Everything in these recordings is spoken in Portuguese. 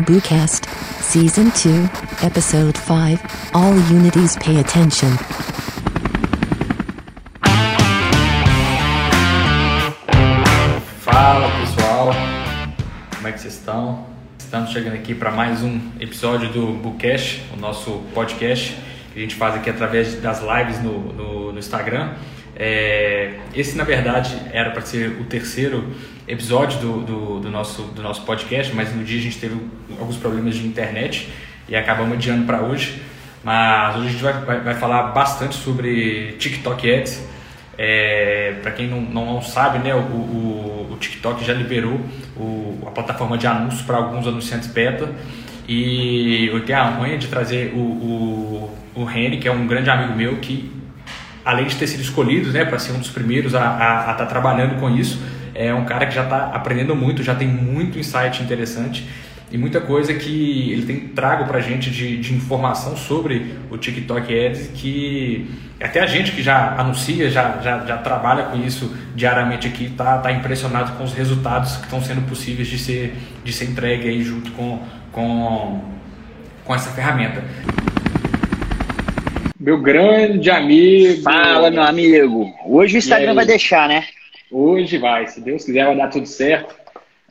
Boocast, Season 2, Episode 5. All unities pay attention. Fala pessoal, como é que vocês estão? Estamos chegando aqui para mais um episódio do Bookcast, o nosso podcast que a gente faz aqui através das lives no, no, no Instagram. É, esse, na verdade, era para ser o terceiro episódio do, do, do, nosso, do nosso podcast, mas no dia a gente teve alguns problemas de internet e acabamos adiando para hoje. Mas hoje a gente vai, vai, vai, falar bastante sobre TikTok Ads. É, para quem não, não sabe, né, o, o, o TikTok já liberou o, a plataforma de anúncios para alguns anunciantes beta. E eu tenho a honra de trazer o, o, o Reni, que é um grande amigo meu, que além de ter sido escolhido né, para ser um dos primeiros a estar tá trabalhando com isso, é um cara que já está aprendendo muito, já tem muito insight interessante e muita coisa que ele tem trago para a gente de, de informação sobre o TikTok Ads que até a gente que já anuncia, já, já, já trabalha com isso diariamente aqui, está tá impressionado com os resultados que estão sendo possíveis de ser, de ser entregue aí junto com, com, com essa ferramenta. Meu grande amigo. Fala, meu amigo. Hoje o Instagram vai deixar, né? Hoje vai, se Deus quiser, vai dar tudo certo.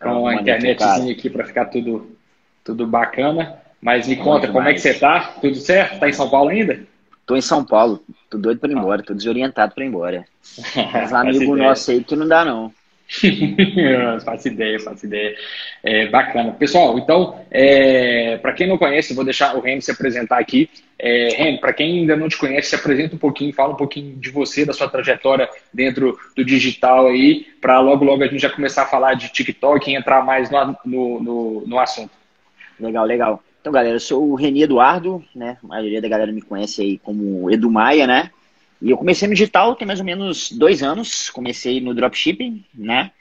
Com a internetzinha aqui para ficar tudo, tudo bacana. Mas me conta, como é que você tá? Tudo certo? Tá em São Paulo ainda? Tô em São Paulo, tô doido para ir embora, tô desorientado para ir embora. Mas amigo nosso aí que não dá não. faço ideia, faço ideia. É, bacana. Pessoal, então, é, para quem não conhece, vou deixar o Remy se apresentar aqui. É, Remy, para quem ainda não te conhece, se apresenta um pouquinho, fala um pouquinho de você, da sua trajetória dentro do digital aí, para logo, logo a gente já começar a falar de TikTok e entrar mais no, no, no, no assunto. Legal, legal. Então, galera, eu sou o Reni Eduardo, né? A maioria da galera me conhece aí como Edu Maia, né? E eu comecei no digital tem mais ou menos dois anos. Comecei no dropshipping, né?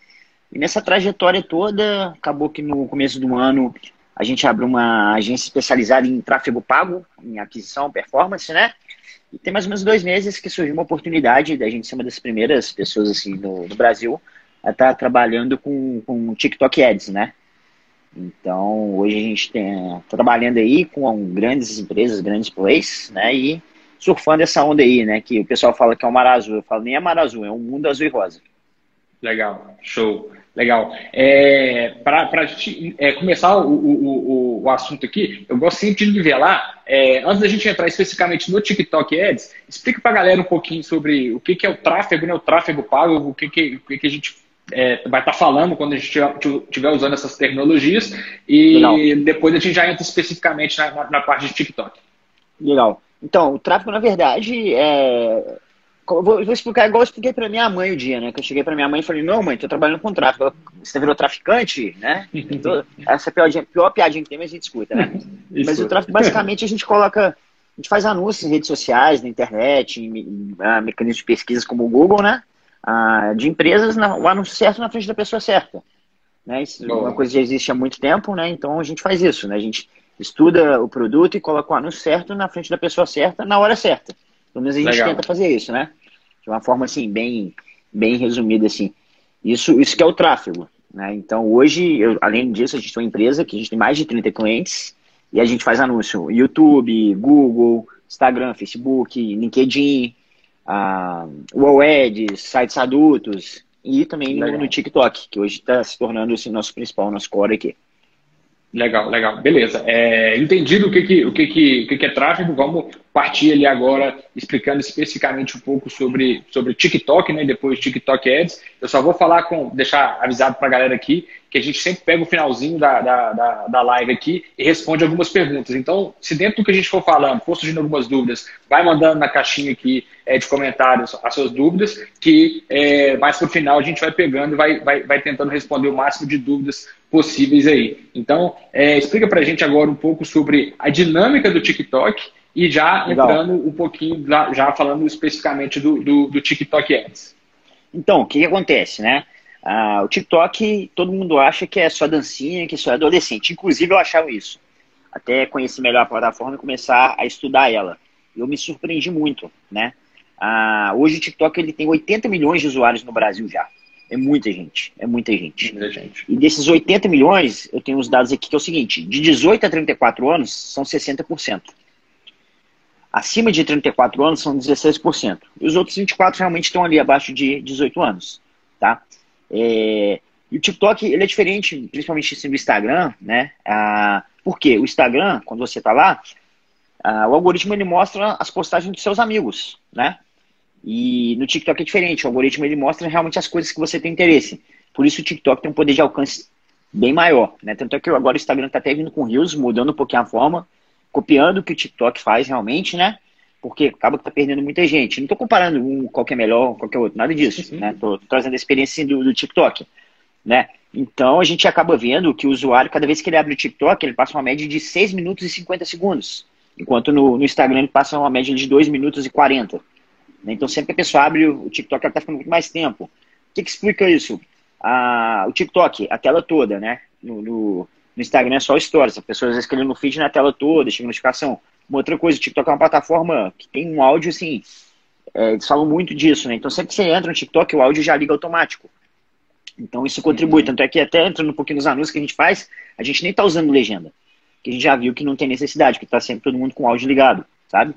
E nessa trajetória toda, acabou que no começo do ano a gente abriu uma agência especializada em tráfego pago, em aquisição, performance, né? E tem mais ou menos dois meses que surgiu uma oportunidade da gente ser uma das primeiras pessoas assim no, no Brasil a estar tá trabalhando com, com TikTok Ads, né? Então, hoje a gente tem trabalhando aí com grandes empresas, grandes plays, né? E surfando essa onda aí, né? Que o pessoal fala que é o mar azul. Eu falo, nem é mar azul, é um mundo azul e rosa. Legal, show. Legal. É, Para é, começar o, o, o, o, assunto aqui, eu gosto sempre de nivelar. É, antes da gente entrar especificamente no TikTok Ads, explica para a galera um pouquinho sobre o que, que é o tráfego, né, o tráfego pago, o que, que, o que, que a gente é, vai estar tá falando quando a gente estiver usando essas tecnologias e Legal. depois a gente já entra especificamente na, na, na parte de TikTok. Legal. Então, o tráfego, na verdade, é. Vou, vou explicar igual eu expliquei para minha mãe o dia, né? Que eu cheguei para minha mãe e falei: Não, mãe, tô trabalhando com tráfego. Você virou traficante, né? Então, essa é a pior, pior piadinha que tem, mas a gente escuta, né? mas o tráfego, basicamente, a gente coloca. A gente faz anúncios em redes sociais, na internet, em, em, em mecanismos de pesquisas como o Google, né? Ah, de empresas, na, o anúncio certo na frente da pessoa certa. Né? Isso é uma coisa que já existe há muito tempo, né? Então a gente faz isso, né? A gente estuda o produto e coloca o anúncio certo na frente da pessoa certa, na hora certa. Pelo menos a gente Legal. tenta fazer isso, né? De uma forma assim, bem, bem resumida assim. Isso, isso que é o tráfego. Né? Então hoje, eu, além disso, a gente tem uma empresa que a gente tem mais de 30 clientes e a gente faz anúncio YouTube, Google, Instagram, Facebook, LinkedIn, uh, Wall Ads, sites adultos e também no, no, TikTok, que hoje está se tornando assim, nosso principal, nosso core aqui. Legal, legal. Beleza. É, entendido o, que, que, o, que, que, o que, que é tráfego, vamos partir ali agora explicando especificamente um pouco sobre, sobre TikTok, né? Depois TikTok Ads. Eu só vou falar com, deixar avisado para a galera aqui que a gente sempre pega o finalzinho da, da, da, da, live aqui e responde algumas perguntas. Então, se dentro do que a gente for falando for surgindo algumas dúvidas, vai mandando na caixinha aqui é, de comentários as suas dúvidas, que é, mais para o final a gente vai pegando e vai, vai, vai tentando responder o máximo de dúvidas possíveis aí. Então, é, explica para a gente agora um pouco sobre a dinâmica do TikTok e já Legal. entrando um pouquinho, já falando especificamente do, do, do TikTok Ads. Então, o que, que acontece, né? Ah, o TikTok, todo mundo acha que é só dancinha, que só é adolescente. Inclusive, eu achava isso. Até conhecer melhor a plataforma e começar a estudar ela. Eu me surpreendi muito, né? Ah, hoje o TikTok ele tem 80 milhões de usuários no Brasil já. É muita gente, é muita gente. Muita gente. E desses 80 milhões, eu tenho os dados aqui que é o seguinte: de 18 a 34 anos são 60%. Acima de 34 anos são 16%. E os outros 24 realmente estão ali abaixo de 18 anos. Tá? É, e o TikTok ele é diferente, principalmente assim, do Instagram, né? Ah, por quê? O Instagram, quando você está lá, ah, o algoritmo ele mostra as postagens dos seus amigos, né? E no TikTok é diferente, o algoritmo ele mostra realmente as coisas que você tem interesse. Por isso o TikTok tem um poder de alcance bem maior, né? Tanto é que agora o Instagram está até vindo com Reels, mudando um pouquinho a forma, copiando o que o TikTok faz realmente, né? Porque acaba que tá perdendo muita gente. Não estou comparando um qual que é melhor, qual que é outro, nada disso, uhum. né? Tô, tô, trazendo a experiência do, do TikTok, né? Então a gente acaba vendo que o usuário, cada vez que ele abre o TikTok, ele passa uma média de 6 minutos e 50 segundos. Enquanto no, no Instagram ele passa uma média de 2 minutos e 40. Né? Então sempre que a pessoa abre o TikTok, ela está ficando muito mais tempo. O que, que explica isso? Ah, o TikTok, a tela toda, né? No, no, no Instagram é só stories. A pessoa às vezes quer no feed na tela toda, chega notificação. Uma outra coisa, o TikTok é uma plataforma que tem um áudio assim. É, eles falam muito disso, né? Então sempre que você entra no TikTok, o áudio já liga automático. Então isso contribui. Uhum. Tanto é que até entrando um pouquinho nos anúncios que a gente faz, a gente nem está usando legenda. Que a gente já viu que não tem necessidade, que está sempre todo mundo com o áudio ligado, sabe?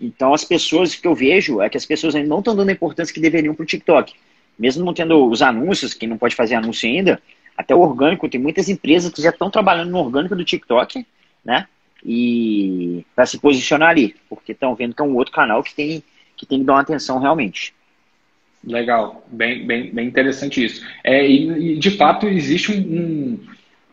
Então as pessoas que eu vejo é que as pessoas ainda não estão dando a importância que deveriam para o TikTok. Mesmo não tendo os anúncios, quem não pode fazer anúncio ainda, até o orgânico, tem muitas empresas que já estão trabalhando no orgânico do TikTok, né? E para se posicionar ali, porque estão vendo que é um outro canal que tem que tem que dar uma atenção realmente. Legal, bem, bem, bem interessante isso. É, e, e de fato existe um,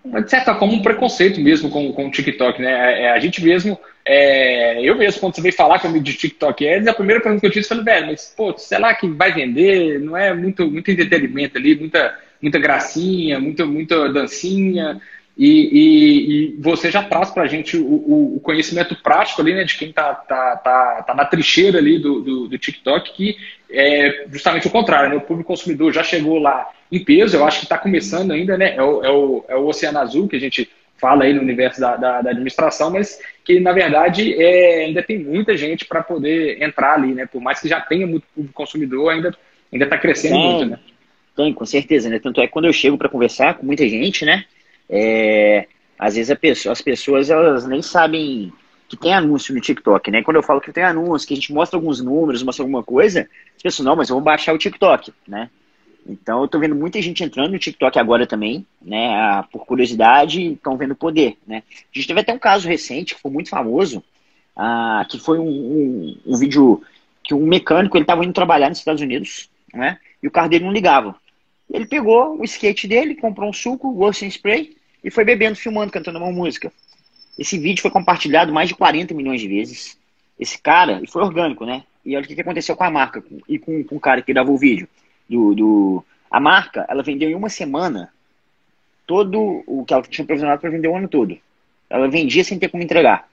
um, de certa forma, um preconceito mesmo com, com o TikTok, né? É, é a gente mesmo, é, eu mesmo, quando você veio falar comigo de TikTok Ads, a primeira pergunta que eu tive, falei, velho, mas, pô, sei lá que vai vender, não é muito, muito entretenimento ali, muita, muita gracinha, muita, muita dancinha. E, e, e, você já traz para a gente o, o, conhecimento prático ali, né, de quem está tá, tá, tá na trincheira ali do, do, do, TikTok, que é justamente o contrário, né? O público consumidor já chegou lá em peso, eu acho que está começando ainda, né? É o, é, o, é o Oceano Azul, que a gente fala aí no universo da, da, da administração, mas que na verdade é, ainda tem muita gente para poder entrar ali, né? Por mais que já tenha muito público consumidor, ainda ainda está crescendo tem, muito, né? Tem, com certeza, né? Tanto é que quando eu chego para conversar com muita gente, né? É, às vezes pessoa, as pessoas elas nem sabem que tem anúncio no TikTok, né? Quando eu falo que tem anúncio, que a gente mostra alguns números, mostra alguma coisa, as pessoas, não, mas eu vou baixar o TikTok, né? Então eu tô vendo muita gente entrando no TikTok agora também, né? Por curiosidade, estão vendo poder, né? A gente teve até um caso recente que foi muito famoso, ah, que foi um, um, um, vídeo que um mecânico ele estava indo trabalhar nos Estados Unidos, né? E o carro dele não ligava. Ele pegou o skate dele, comprou um suco, Ghost Spray, e foi bebendo, filmando, cantando uma música. Esse vídeo foi compartilhado mais de 40 milhões de vezes. Esse cara, e foi orgânico, né? E olha o que aconteceu com a marca e com, com o cara que gravou o vídeo. Do, do, a marca, ela vendeu em uma semana todo o que ela tinha provisionado para vender o ano todo. Ela vendia sem ter como entregar.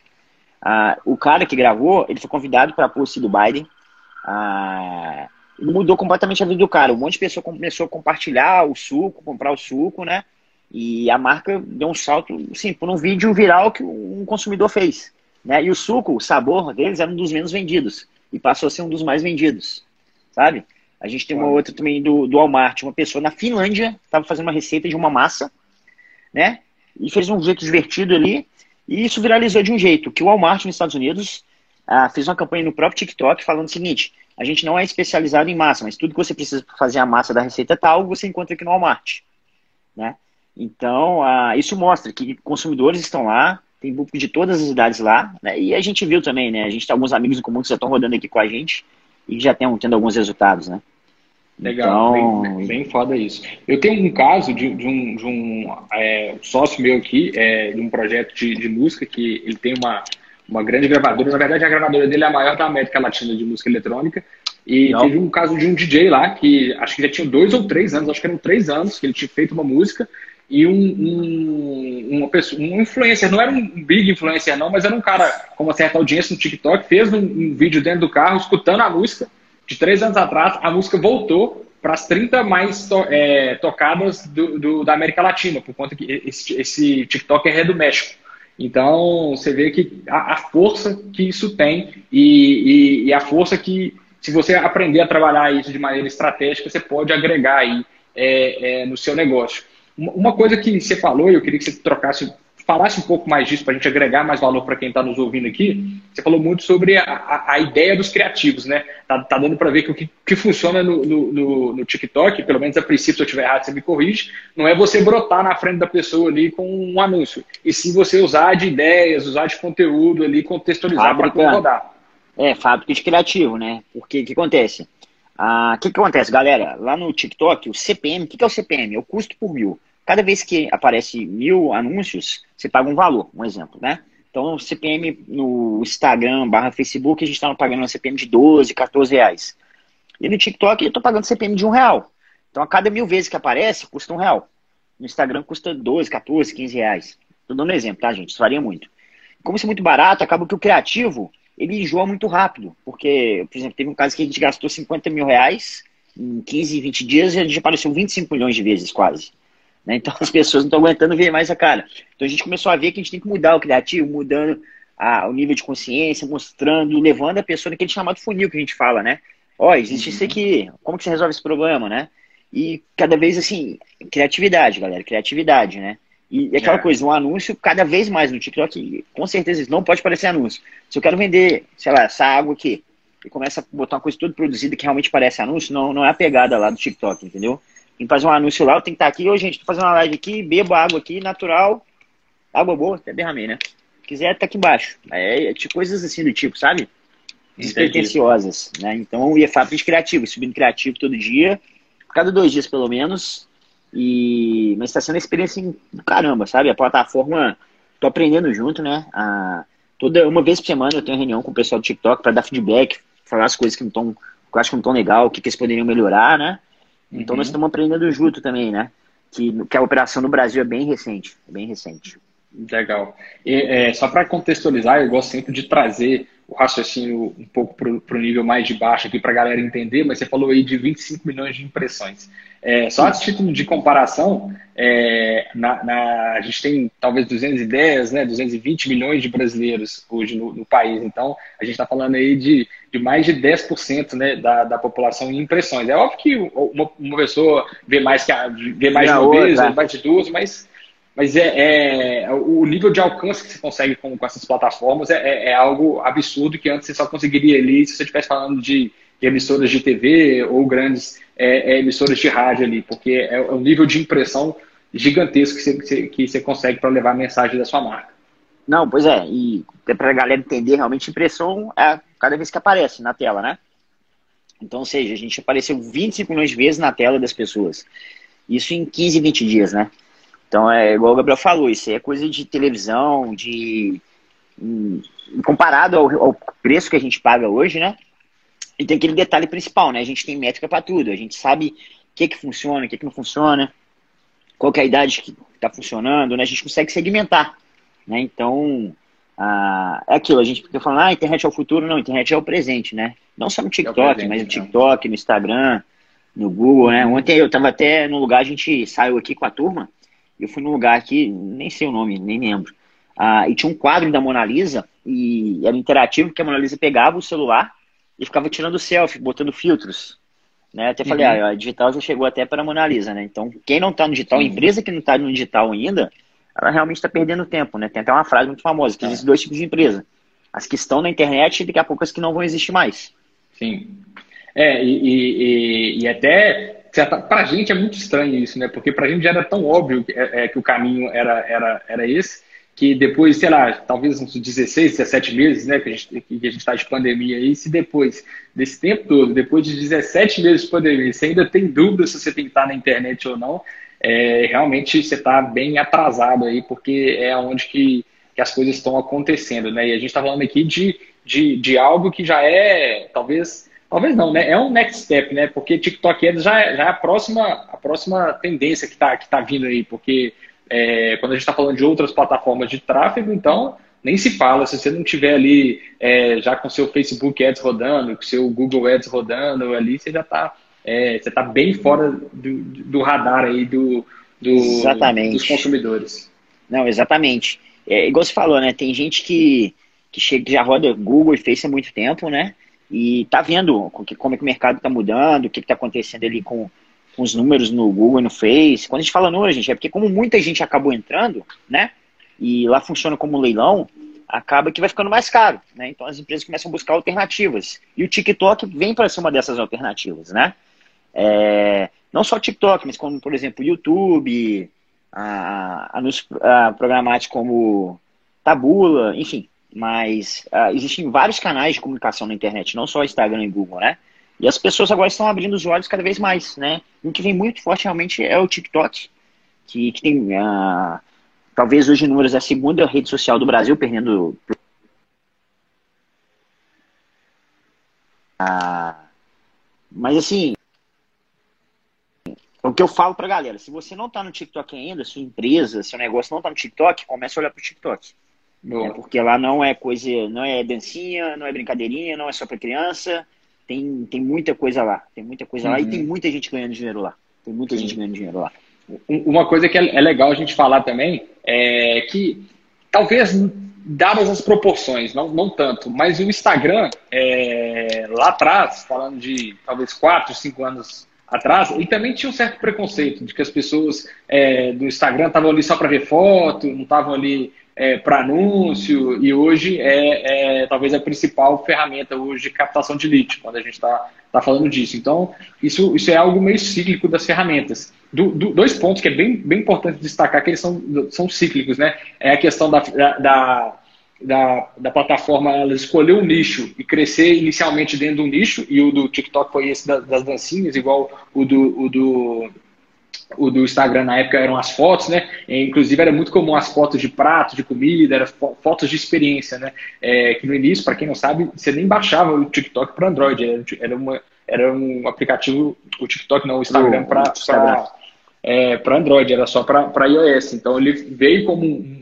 Ah, o cara que gravou, ele foi convidado para a post do Biden. Ah, mudou completamente a vida do cara. Um monte de pessoa começou a compartilhar o suco, comprar o suco, né? E a marca deu um salto, sim, por um vídeo viral que um consumidor fez. Né? E o suco, o sabor deles era um dos menos vendidos. E passou a ser um dos mais vendidos. Sabe? A gente tem uma outra também do, do Walmart. Uma pessoa na Finlândia estava fazendo uma receita de uma massa, né? E fez um jeito divertido ali. E isso viralizou de um jeito. Que o Walmart nos Estados Unidos ah, fez uma campanha no próprio TikTok falando o seguinte: a gente não é especializado em massa, mas tudo que você precisa para fazer a massa da receita tal, você encontra aqui no Walmart. Né? Então, ah, isso mostra que consumidores estão lá, tem público de todas as idades lá, né? e a gente viu também, né? A gente tem alguns amigos em comum que já estão rodando aqui com a gente e já estão tendo alguns resultados, né? Legal, então... bem, bem foda isso. Eu tenho um caso de, de um, de um é, sócio meu aqui, é, de um projeto de, de música, que ele tem uma, uma grande gravadora, na verdade a gravadora dele é a maior da América Latina de música eletrônica, e Não. teve um caso de um DJ lá, que acho que já tinha dois ou três anos, acho que eram três anos, que ele tinha feito uma música, e um, um, uma pessoa, um influencer, não era um big influencer não, mas era um cara com uma certa audiência no TikTok, fez um, um vídeo dentro do carro, escutando a música, de três anos atrás, a música voltou para as 30 mais to, é, tocadas do, do, da América Latina, por conta que esse, esse TikTok é do México. Então, você vê que a, a força que isso tem e, e, e, a força que, se você aprender a trabalhar isso de maneira estratégica, você pode agregar aí é, é, no seu negócio. Uma coisa que você falou, e eu queria que você trocasse falasse um pouco mais disso para a gente agregar mais valor para quem está nos ouvindo aqui. Você falou muito sobre a, a, a ideia dos criativos, né? Tá, tá dando para ver que o que, que funciona no, no, no, TikTok, pelo menos a princípio, se eu estiver errado, você me corrige, não é você brotar na frente da pessoa ali com um anúncio, e sim você usar de ideias, usar de conteúdo ali, contextualizar para rodar. É, fábrica de criativo, né? Porque o que acontece? O ah, que, que acontece, galera? Lá no TikTok, o CPM, o que, que é o CPM? É o custo por mil. Cada vez que aparece mil anúncios, você paga um valor, um exemplo, né? Então, CPM no Instagram barra Facebook, a gente está pagando um CPM de 12, 14 reais. E no TikTok, eu estou pagando CPM de um real. Então, a cada mil vezes que aparece, custa um real. No Instagram, custa 12, 14, 15 reais. Estou dando um exemplo, tá, gente? Isso varia muito. Como isso é muito barato, acaba que o criativo, ele enjoa muito rápido. Porque, por exemplo, teve um caso que a gente gastou 50 mil reais em 15, 20 dias e a gente apareceu 25 milhões de vezes, quase. Né? Então as pessoas não estão aguentando ver mais a cara. Então a gente começou a ver que a gente tem que mudar o criativo, mudando a, o nível de consciência, mostrando, levando a pessoa naquele chamado funil que a gente fala, né? Ó, oh, existe uhum. isso aqui, como que você resolve esse problema, né? E cada vez assim, criatividade, galera, criatividade, né? E, aquela é. coisa, um anúncio cada vez mais no TikTok, com certeza não pode parecer anúncio. Se eu quero vender, sei lá, essa água aqui, e começa a botar uma coisa toda produzida que realmente parece anúncio, não, não é a pegada lá do TikTok, entendeu? Tem que fazer um anúncio lá, eu tenho que estar aqui. Ô, gente, tô fazendo uma live aqui, bebo água aqui, natural. Água boa, até derramei, né? Se quiser, tá aqui embaixo. É, tipo, coisas assim do tipo, sabe? Despretensiosas, né? Então, e é de criativo, subindo criativo todo dia, cada dois dias pelo menos. E... Mas está sendo uma experiência do caramba, sabe? A plataforma, tô aprendendo junto, né? A... Toda uma vez por semana eu tenho reunião com o pessoal do TikTok para dar feedback, falar as coisas que não estão, que eu acho que não estão legal, o que, que eles poderiam melhorar, né? Então uhum. nós estamos aprendendo junto também, né? Que, que a operação no Brasil é bem recente, é bem recente. Legal. E, é, só para contextualizar, eu gosto sempre de trazer o raciocínio um pouco para o nível mais de baixo aqui para a galera entender, mas você falou aí de 25 milhões de impressões. É, só a título de comparação, é, na, na, a gente tem talvez 210, né, 220 milhões de brasileiros hoje no, no país. Então, a gente está falando aí de, de mais de 10% né, da, da população em impressões. É óbvio que uma, uma pessoa vê mais, que a, vê mais de uma outra. vez, mais de duas, mas, mas é, é, o nível de alcance que você consegue com, com essas plataformas é, é, é algo absurdo que antes você só conseguiria ali se você estivesse falando de de emissoras de TV ou grandes é, é, emissoras de rádio ali, porque é, é um nível de impressão gigantesco que você, que você consegue para levar a mensagem da sua marca. Não, pois é, e para a galera entender, realmente impressão é cada vez que aparece na tela, né? Então, ou seja, a gente apareceu 25 milhões de vezes na tela das pessoas. Isso em 15, 20 dias, né? Então, é igual o Gabriel falou, isso é coisa de televisão, de. Comparado ao, ao preço que a gente paga hoje, né? E tem aquele detalhe principal, né? A gente tem métrica para tudo. A gente sabe o que, que funciona, o que, que não funciona, qual é a idade que está funcionando, né? A gente consegue segmentar, né? Então, ah, é aquilo. A gente fica falando, ah, a internet é o futuro. Não, a internet é o presente, né? Não só no TikTok, é presente, mas no né? TikTok, no Instagram, no Google, né? Ontem eu estava até no lugar, a gente saiu aqui com a turma. Eu fui num lugar aqui, nem sei o nome, nem lembro. Ah, e tinha um quadro da Mona Lisa, e era interativo, que a Mona Lisa pegava o celular e ficava tirando selfie, botando filtros. Né? Até falei, uhum. ah, a digital já chegou até para a Mona Lisa, né? Então, quem não está no digital, a empresa que não está no digital ainda, ela realmente está perdendo tempo, né? Tem até uma frase muito famosa, que é. existem dois tipos de empresa. As que estão na internet e daqui a pouco as que não vão existir mais. Sim. É, e, e, e até para a gente é muito estranho isso, né? Porque para a gente já era tão óbvio que, é, é, que o caminho era, era, era esse, que depois, sei lá, talvez uns 16, 17 meses, né, que a gente está de pandemia aí, se depois desse tempo todo, depois de 17 meses de pandemia, você ainda tem dúvida se você tem que estar na internet ou não, é, realmente você está bem atrasado aí, porque é onde que, que as coisas estão acontecendo, né? E a gente está falando aqui de, de, de algo que já é, talvez, talvez não, né? É um next step, né? Porque TikTok Ads já, é, já é a próxima, a próxima tendência que está que tá vindo aí, porque é, quando a gente está falando de outras plataformas de tráfego, então nem se fala. Se você não tiver ali é, já com seu Facebook Ads rodando, com seu Google Ads rodando ali, você já está é, você tá bem fora do, do radar aí do, do dos consumidores. Não, exatamente. É, igual você falou, né? Tem gente que, que chega, que já roda Google e Face há muito tempo, né? E tá vendo como é que o mercado está mudando, o que está acontecendo ali com, com os números no Google e no Face. Quando a gente fala números, gente, é porque como muita gente acabou entrando, né? E lá funciona como leilão, acaba que vai ficando mais caro, né? Então as empresas começam a buscar alternativas. E o TikTok vem para ser uma dessas alternativas, né? É, não só TikTok, mas como, por exemplo, YouTube, a, a, a programática como Tabula, enfim. Mas uh, existem vários canais de comunicação na internet, não só Instagram e Google, né? E as pessoas agora estão abrindo os olhos cada vez mais, né? o que vem muito forte realmente é o TikTok, que, que tem, uh, talvez hoje em números, é a segunda rede social do Brasil, perdendo... Uh, mas assim, o que eu falo pra galera, se você não tá no TikTok ainda, sua empresa, seu negócio não tá no TikTok, comece a olhar pro TikTok. É, porque lá não é coisa, não é dancinha, não é brincadeirinha, não é só para criança. Tem, tem muita coisa lá. Tem muita coisa uhum. lá e tem uhum. muita gente ganhando dinheiro lá. Tem muita Sim. gente ganhando dinheiro lá. Uma coisa que é, é legal a gente falar também é que talvez dadas as proporções, não, não tanto, mas o Instagram, é, lá atrás, falando de talvez 4, 5 anos atrás, ele também tinha um certo preconceito de que as pessoas é, do Instagram estavam ali só para ver foto, não estavam ali é, para anúncio e hoje é, é, talvez a principal ferramenta hoje de captação de lead, quando a gente está tá falando disso. Então, isso, isso é algo meio cíclico das ferramentas. Do, do, dois pontos que é bem, bem importante destacar que eles são, são cíclicos, né? É a questão da, da, da, da plataforma ela escolher um nicho e crescer inicialmente dentro de um nicho, e o do TikTok foi esse das, das dancinhas, igual o do, o do o do Instagram na época eram as fotos, né? Inclusive era muito comum as fotos de prato, de comida, eram fotos de experiência, né? É, que no início, para quem não sabe, você nem baixava o TikTok para Android, era, era, uma, era um aplicativo, o TikTok não, o Instagram para é, Android, era só para iOS. Então ele veio como um,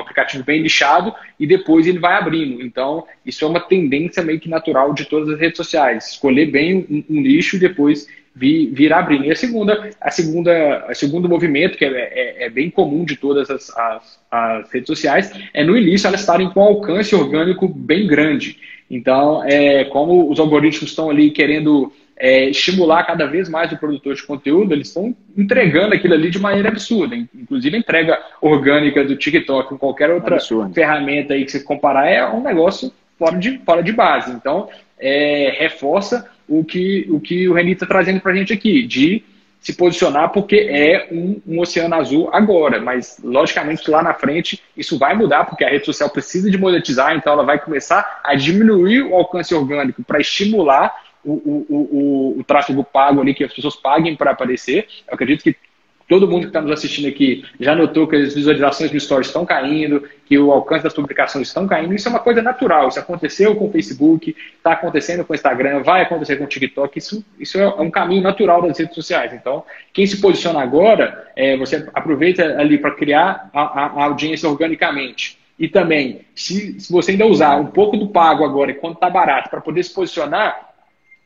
um aplicativo bem lixado e depois ele vai abrindo. Então, isso é uma tendência meio que natural de todas as redes sociais. Escolher bem um, um e depois vir, vir abrindo. E a segunda, a segunda, o segundo movimento, que é, é, é bem comum de todas as, as, as, redes sociais, é no início elas estarem com um alcance orgânico bem grande. Então, é, como os algoritmos estão ali querendo é, estimular cada vez mais o produtor de conteúdo, eles estão entregando aquilo ali de maneira absurda. Inclusive, a entrega orgânica do TikTok com qualquer outra Absurdo. ferramenta aí que você comparar é um negócio fora de, fora de base. Então, é, reforça o que o, que o Reni está trazendo para a gente aqui, de se posicionar porque é um, um, oceano azul agora, mas logicamente lá na frente isso vai mudar porque a rede social precisa de monetizar, então ela vai começar a diminuir o alcance orgânico para estimular o, o, o, o, tráfego pago ali, que as pessoas paguem para aparecer. Eu acredito que Todo mundo que está nos assistindo aqui já notou que as visualizações do Stories estão caindo, que o alcance das publicações estão caindo. Isso é uma coisa natural. Isso aconteceu com o Facebook, está acontecendo com o Instagram, vai acontecer com o TikTok. Isso, isso é um caminho natural das redes sociais. Então, quem se posiciona agora, é, você aproveita ali para criar a, a, a audiência organicamente. E também, se, se, você ainda usar um pouco do pago agora, quando está barato, para poder se posicionar,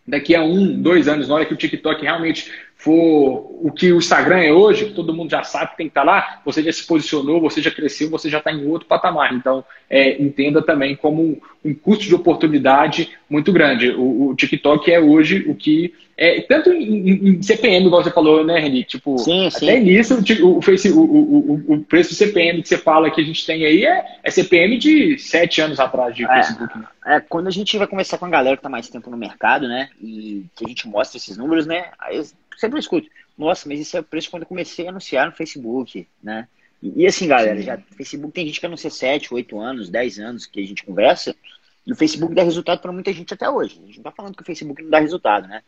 daqui a um, dois anos, na hora que o TikTok realmente for o que o Instagram é hoje, que todo mundo já sabe que tem que estar tá lá, você já se posicionou, você já cresceu, você já está em outro patamar. Então, é, entenda também como um custo de oportunidade muito grande. O, o TikTok é hoje o que. É, tanto em, em, CPM, igual você falou, né, Reni? Tipo, sim, sim. até nisso, o, o, o, preço do CPM que você fala que a gente tem aí é, é CPM de sete anos atrás de é, Facebook. Né? É, quando a gente vai conversar com a galera que está mais tempo no mercado, né? E que a gente mostra esses números, né? Aí sempre escuto, nossa, mas isso é o preço quando eu comecei a anunciar no Facebook, né? E, e assim, galera, já Facebook tem gente que anuncia 7, 8 anos, 10 anos que a gente conversa, e o Facebook dá resultado para muita gente até hoje. A gente não tá falando que o Facebook não dá resultado, né?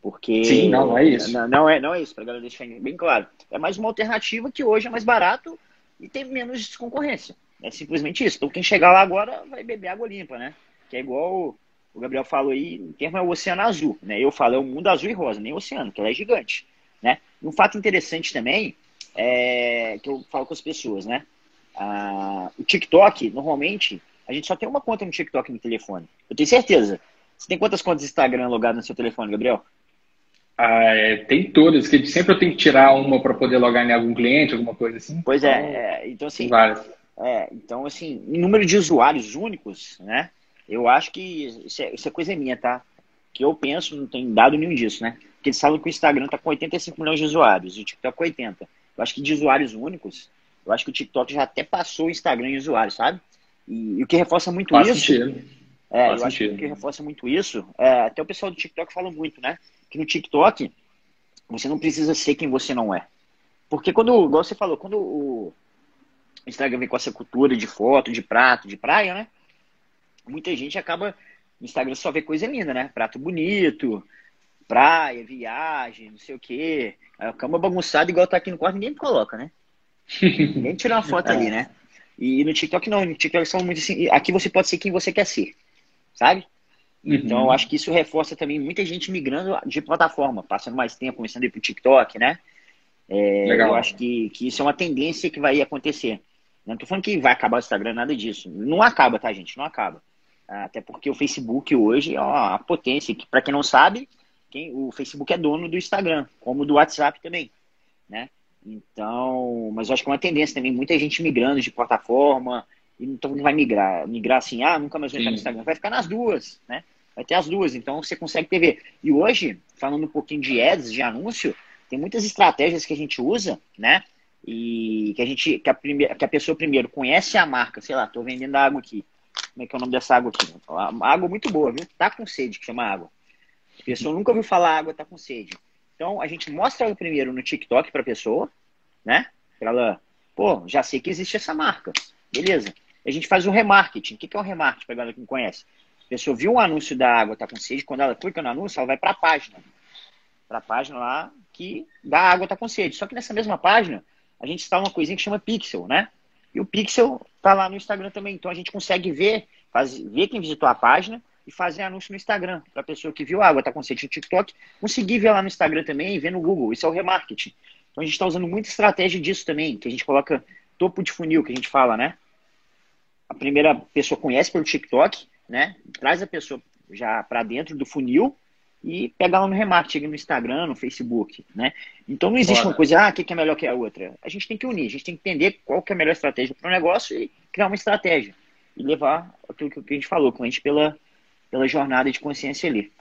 Porque. Sim, não, não é isso. Não, não é, não é isso, pra galera deixar bem claro. É mais uma alternativa que hoje é mais barato e tem menos concorrência. É simplesmente isso. Então quem chegar lá agora vai beber água limpa, né? Que é igual o Gabriel falou aí, o termo é o oceano azul, né? Eu falo é o mundo azul e rosa, nem o oceano, que ela é gigante, né? um fato interessante também, é, que eu falo com as pessoas, né? Ah, o TikTok, normalmente, a gente só tem uma conta no TikTok no telefone. Eu tenho certeza. Você tem quantas contas de Instagram logadas no seu telefone, Gabriel? Ah, é, tem todas, que sempre eu tenho que tirar uma para poder logar em algum cliente, alguma coisa assim. Pois é, então, é então assim. Várias. É, então, assim, número de usuários únicos, né? Eu acho que isso é, isso é coisa minha, tá? Que eu penso, não tem dado nenhum disso, né? Porque eles falam que o Instagram está com 85 milhões de usuários, e o TikTok com 80. Eu acho que de usuários únicos, eu acho que o TikTok já até passou o Instagram em usuários, sabe? E, e o que reforça muito Faz isso. Sentido. É, Faz eu sentido. acho que o que reforça muito isso, é, até o pessoal do TikTok fala muito, né? Que no TikTok você não precisa ser quem você não é. Porque quando, igual você falou, quando o Instagram vem com essa cultura de foto, de prato, de praia, né? Muita gente acaba no Instagram só vê coisa linda, né? Prato bonito, praia, viagem, não sei o quê. A cama bagunçada, igual tá aqui no quarto, ninguém coloca, né? ninguém tira uma foto ali, né? E no TikTok não, no TikTok são muito assim, aqui você pode ser quem você quer ser, sabe? Uhum. Então, eu acho que isso reforça também muita gente migrando de plataforma, passando mais tempo, começando a ir pro TikTok, né? É, Legal. Eu acho que, que isso é uma tendência que vai acontecer. Não tô falando que vai acabar o Instagram, nada disso. Não acaba, tá, gente? Não acaba. Até porque o Facebook hoje é uma potência. Que, para quem não sabe, quem, o Facebook é dono do Instagram, como do WhatsApp também, né? Então, mas eu acho que é uma tendência também, muita gente migrando de plataforma, e então não vai migrar, migrar assim, ah, nunca mais vou entrar no Instagram, vai ficar nas duas, né? Vai ter as duas, então você consegue ter. E hoje, falando um pouquinho de ads, de anúncio, tem muitas estratégias que a gente usa, né? E que a gente, que a, primeira, que a pessoa primeiro conhece a marca, sei lá, tô vendendo água aqui. Como é que é o nome dessa água aqui? Água muito boa, viu? Tá com sede, que chama água. A pessoa nunca ouviu falar água, tá com sede. Então, a gente mostra ela primeiro no TikTok pra pessoa, né? Pra ela, pô, já sei que existe essa marca. Beleza. A gente faz um remarketing. O que é um remarketing, pra galera que não conhece? A pessoa viu um anúncio da água, tá com sede, quando ela clica no anúncio, ela vai pra página. Pra página lá que da água tá com sede. Só que nessa mesma página, a gente está uma coisinha que chama Pixel, né? E o Pixel tá lá no Instagram também. Então a gente consegue ver, faz, ver quem visitou a página e fazer anúncio no Instagram. Para a pessoa que viu água, tá com sede no TikTok, conseguir ver lá no Instagram também e ver no Google. Isso é o remarketing. Então a gente está usando muita estratégia disso também, que a gente coloca topo de funil, que a gente fala, né? A primeira pessoa conhece pelo TikTok, né? Traz a pessoa já para dentro do funil e pega lá no remarketing no Instagram, no Facebook, né? Então não existe Bora. uma coisa, ah, o que é melhor que a outra. A gente tem que unir, a gente tem que entender qual que é a melhor estratégia para o negócio e criar uma estratégia. E levar aquilo que a gente falou, com a gente pela, pela jornada de consciência ali.